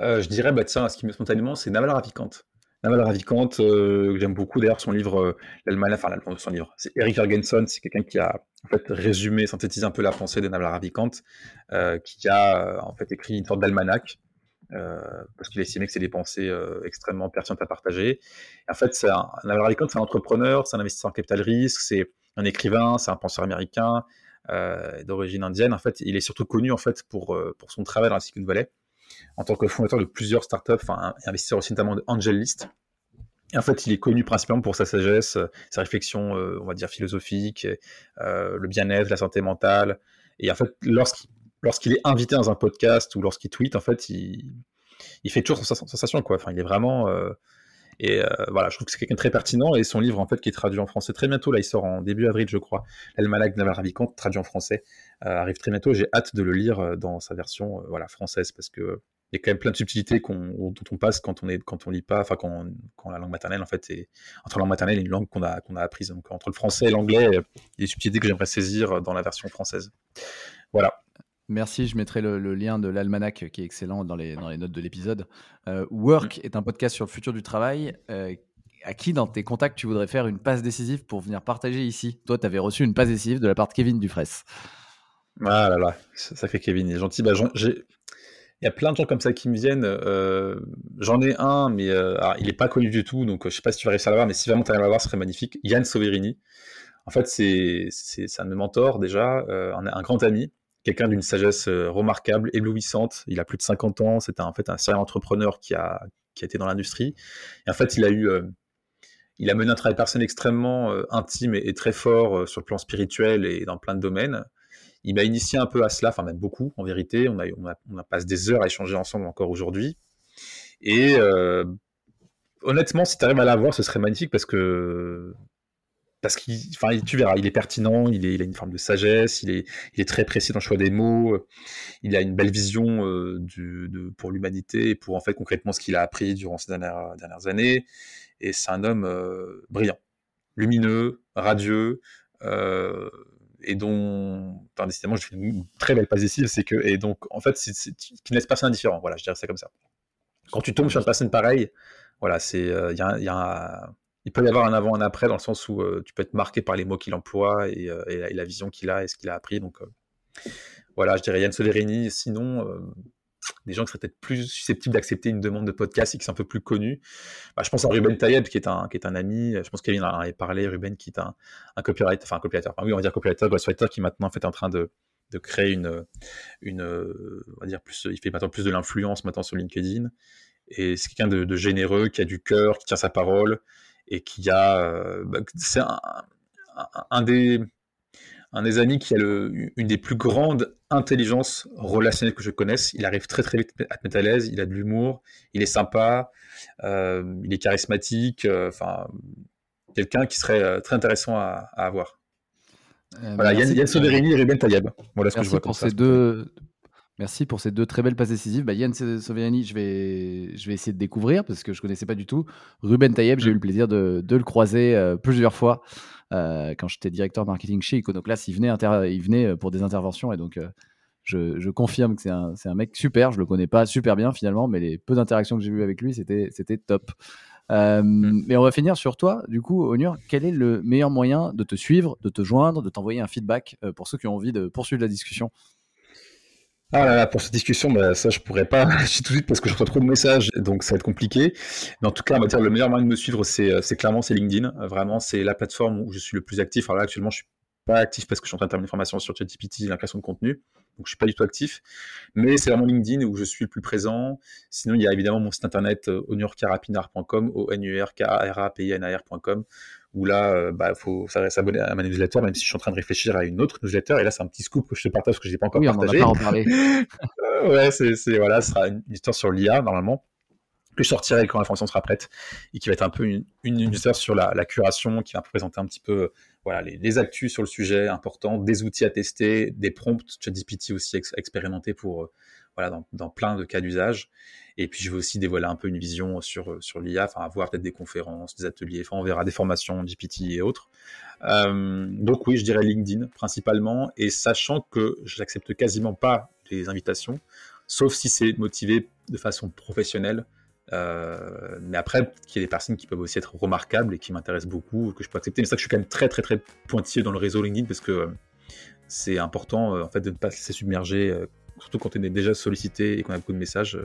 Euh, Je dirais, bah, tiens, ce qui me spontanément, c'est Naval Ravikant. Naval Ravikant, euh, j'aime beaucoup d'ailleurs son livre, l'Allemagne, enfin son livre, c'est Eric Jorgensen, c'est quelqu'un qui a en fait résumé, synthétisé un peu la pensée de Naval Ravikant, qui a en fait écrit une sorte d'almanach euh, parce qu'il estimait que c'est des pensées euh, extrêmement pertinentes à partager. en fait, c'est un, un c'est un entrepreneur, c'est un investisseur en capital risque, c'est un écrivain, c'est un penseur américain euh, d'origine indienne. En fait, il est surtout connu en fait pour, pour son travail dans la Silicon Valley en tant que fondateur de plusieurs startups, enfin investisseur aussi notamment de AngelList. Et en fait, il est connu principalement pour sa sagesse, sa réflexion, on va dire philosophique, le bien-être, la santé mentale. Et en fait, lorsqu'il lorsqu'il est invité dans un podcast ou lorsqu'il tweet, en fait, il, fait toujours sa sensation, quoi. Enfin, il est vraiment. Euh, et euh, voilà, je trouve que c'est quelqu'un de très pertinent. Et son livre, en fait, qui est traduit en français très bientôt, là, il sort en début avril, je crois. L'Almanach Naval Ravikant, traduit en français, euh, arrive très bientôt. J'ai hâte de le lire dans sa version voilà, française parce que. Il y a quand même plein de subtilités dont on passe quand on est quand on lit pas, enfin quand, quand, la langue maternelle en fait est entre la langue maternelle et une langue qu'on a qu'on a apprise. Donc entre le français et l'anglais, il y a des subtilités que j'aimerais saisir dans la version française. Voilà. Merci, je mettrai le, lien de l'almanach qui est excellent dans les, dans les notes de l'épisode. Euh, Work est un podcast sur le futur du travail. Euh, à qui dans tes contacts tu voudrais faire une passe décisive pour venir partager ici? Toi, tu avais reçu une passe décisive de la part de Kevin Dufresne. Ah là là, ça fait Kevin, il est gentil. Bah, il y a plein de gens comme ça qui me viennent. Euh, j'en ai un, mais il n'est pas connu du tout, donc je ne sais pas si tu vas réussir à l'avoir, mais si vraiment tu arrives à l'avoir, ce serait magnifique. Yann Soverini. En fait, c'est un de mes mentors déjà, un, un, grand ami quelqu'un d'une sagesse euh, remarquable, éblouissante. Il a plus de 50 ans, c'est en fait un serial entrepreneur qui a, qui a été dans l'industrie. Et en fait, il a eu, euh, il a mené un travail personnel extrêmement euh, intime et, très fort sur le plan spirituel et dans plein de domaines. Il m'a initié un peu à cela, enfin même beaucoup en vérité. On, a, on, passé des heures à échanger ensemble encore aujourd'hui. Et honnêtement, si tu arrives à l'avoir, ce serait magnifique parce que parce qu'il, enfin, tu verras, il est pertinent, il, a une forme de sagesse, il est, très précis dans le choix des mots, il a une belle vision euh, pour l'humanité et pour en fait concrètement ce qu'il a appris durant ces dernières, années. Et c'est un homme euh, brillant, lumineux, radieux, euh, et dont, enfin, décidément, je fais une très belle passe décisive, c'est que, et donc, en fait, c'est, qui ne laisse personne indifférent. Voilà, je dirais ça comme ça. Quand tu tombes sur une personne pareille, voilà, c'est, il y a, y a il peut y avoir un avant, un après, dans le sens où euh, tu peux être marqué par les mots qu'il emploie et, euh, la, vision qu'il a et ce qu'il a appris. Donc euh, voilà, je dirais Yann Solerini. Sinon, des gens qui seraient peut-être plus susceptibles d'accepter une demande de podcast et qui sont un peu plus connus. Bah, je pense à Ruben Tayeb, qui est un, qui est un ami. Je pense qu'il en a parlé, Ruben, qui est un, un copyright, enfin un copywriter, enfin, oui, on va dire copywriter, ghostwriter, qui maintenant en fait est en train de, de créer une, une, on va dire plus, il fait maintenant plus de l'influence maintenant sur LinkedIn. Et c'est quelqu'un de, de, généreux, qui a du cœur, qui tient sa parole, et qui a. Euh, bah, c'est un, des, un des amis qui a le, une des plus grandes intelligences relationnelles que je connaisse. Il arrive très très vite à te mettre à l'aise, il a de l'humour, il est sympa, euh, il est charismatique, euh, enfin, quelqu'un qui serait très intéressant à, avoir. voilà, Yann, Yann Soderini et Ruben Tayeb. Voilà ce que je vois pour ces deux, Merci pour ces deux très belles passes décisives. Bah, Yann Soviani, je vais, je vais essayer de découvrir parce que je ne connaissais pas du tout. Ruben Tayeb, j'ai eu le plaisir de, le croiser euh, plusieurs fois euh, quand j'étais directeur marketing chez Iconoclast. Il venait, il venait euh, pour des interventions et donc je, confirme que c'est un, un, mec super. Je ne le connais pas super bien finalement, mais les peu d'interactions que j'ai eues avec lui, c'était top. Mm. Mais on va finir sur toi. Du coup, Onur, quel est le meilleur moyen de te suivre, de te joindre, de t'envoyer un feedback pour ceux qui ont envie de poursuivre la discussion? Ah là pour cette discussion, bah, ça je pourrais pas [laughs] tout de suite parce que je reçois trop de messages, donc ça va être compliqué. Mais en tout cas, on va dire le meilleur moyen de me suivre, c'est euh, clairement c'est LinkedIn. Euh, vraiment, c'est la plateforme où je suis le plus actif. Alors là, actuellement, je suis pas actif parce que je suis en train de terminer une formation sur ChatGPT, la création de contenu, donc je suis pas du tout actif. Mais c'est vraiment LinkedIn où je suis le plus présent. Sinon, il y a évidemment mon site internet euh, onurkarapinar.com, o n u r k a r a p i n a r.com où là, il euh, bah, faut s'abonner à ma newsletter, même si je suis en train de réfléchir à une autre newsletter. Et là, c'est un petit scoop que je te partage parce que je n'ai pas encore partagé. On en parlé. [laughs] Euh, ouais, c'est, voilà, ce sera une histoire sur l'IA, normalement, que je sortirai quand la formation sera prête et qui va être un peu une, une newsletter sur la, la, curation, qui va présenter un petit peu voilà, les, les, actus sur le sujet important, des outils à tester, des prompts ChatGPT aussi expérimentés pour, euh, voilà, dans, plein de cas d'usage. Et puis, je vais aussi dévoiler un peu une vision sur, euh, sur l'IA, enfin, avoir peut-être des conférences, des ateliers, enfin, on verra des formations GPT et autres. Euh, donc, oui, je dirais LinkedIn principalement, et sachant que je n'accepte quasiment pas les invitations, sauf si c'est motivé de façon professionnelle. Euh, mais après, il y a des personnes qui peuvent aussi être remarquables et qui m'intéressent beaucoup, que je peux accepter. Mais c'est ça que je suis quand même très, très, très pointilleux dans le réseau LinkedIn parce que c'est important en fait de ne pas se laisser submerger, surtout quand on est déjà sollicité et qu'on a beaucoup de messages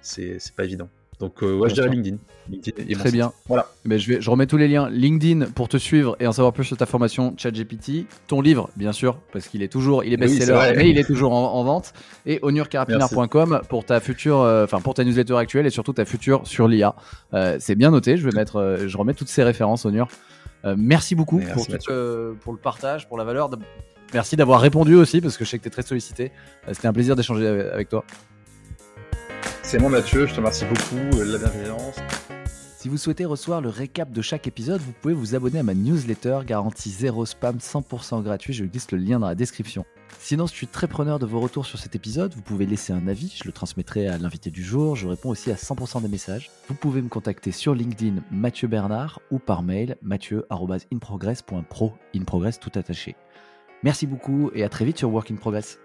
c'est pas évident. Donc, euh, ouais, je dirais LinkedIn. Très bien. Voilà. Mais je, vais, je remets tous les liens. LinkedIn pour te suivre et en savoir plus sur ta formation ChatGPT. Ton livre, bien sûr, parce qu'il est toujours, il est best-seller, mais il est toujours en, vente. Et onurcarapinar.com pour ta future, euh, enfin pour ta newsletter actuelle et surtout ta future sur l'IA. Euh, c'est bien noté. Je vais mettre, je remets toutes ces références, Onur. merci beaucoup pour, pour le partage, pour la valeur. Merci d'avoir répondu aussi parce que je sais que tu es très sollicité. C'était un plaisir d'échanger avec toi. C'est moi Mathieu, je te remercie beaucoup euh, de la bienveillance. Si vous souhaitez recevoir le récap de chaque épisode, vous pouvez vous abonner à ma newsletter garantie 0 spam 100% gratuit, je glisse le lien dans la description. Sinon, je suis très preneur de vos retours sur cet épisode, vous pouvez laisser un avis, je le transmettrai à l'invité du jour, je réponds aussi à 100% des messages. Vous pouvez me contacter sur LinkedIn Mathieu Bernard ou par mail mathieu.inprogress.pro, in progress tout attaché. Merci beaucoup et à très vite sur Work in Progress.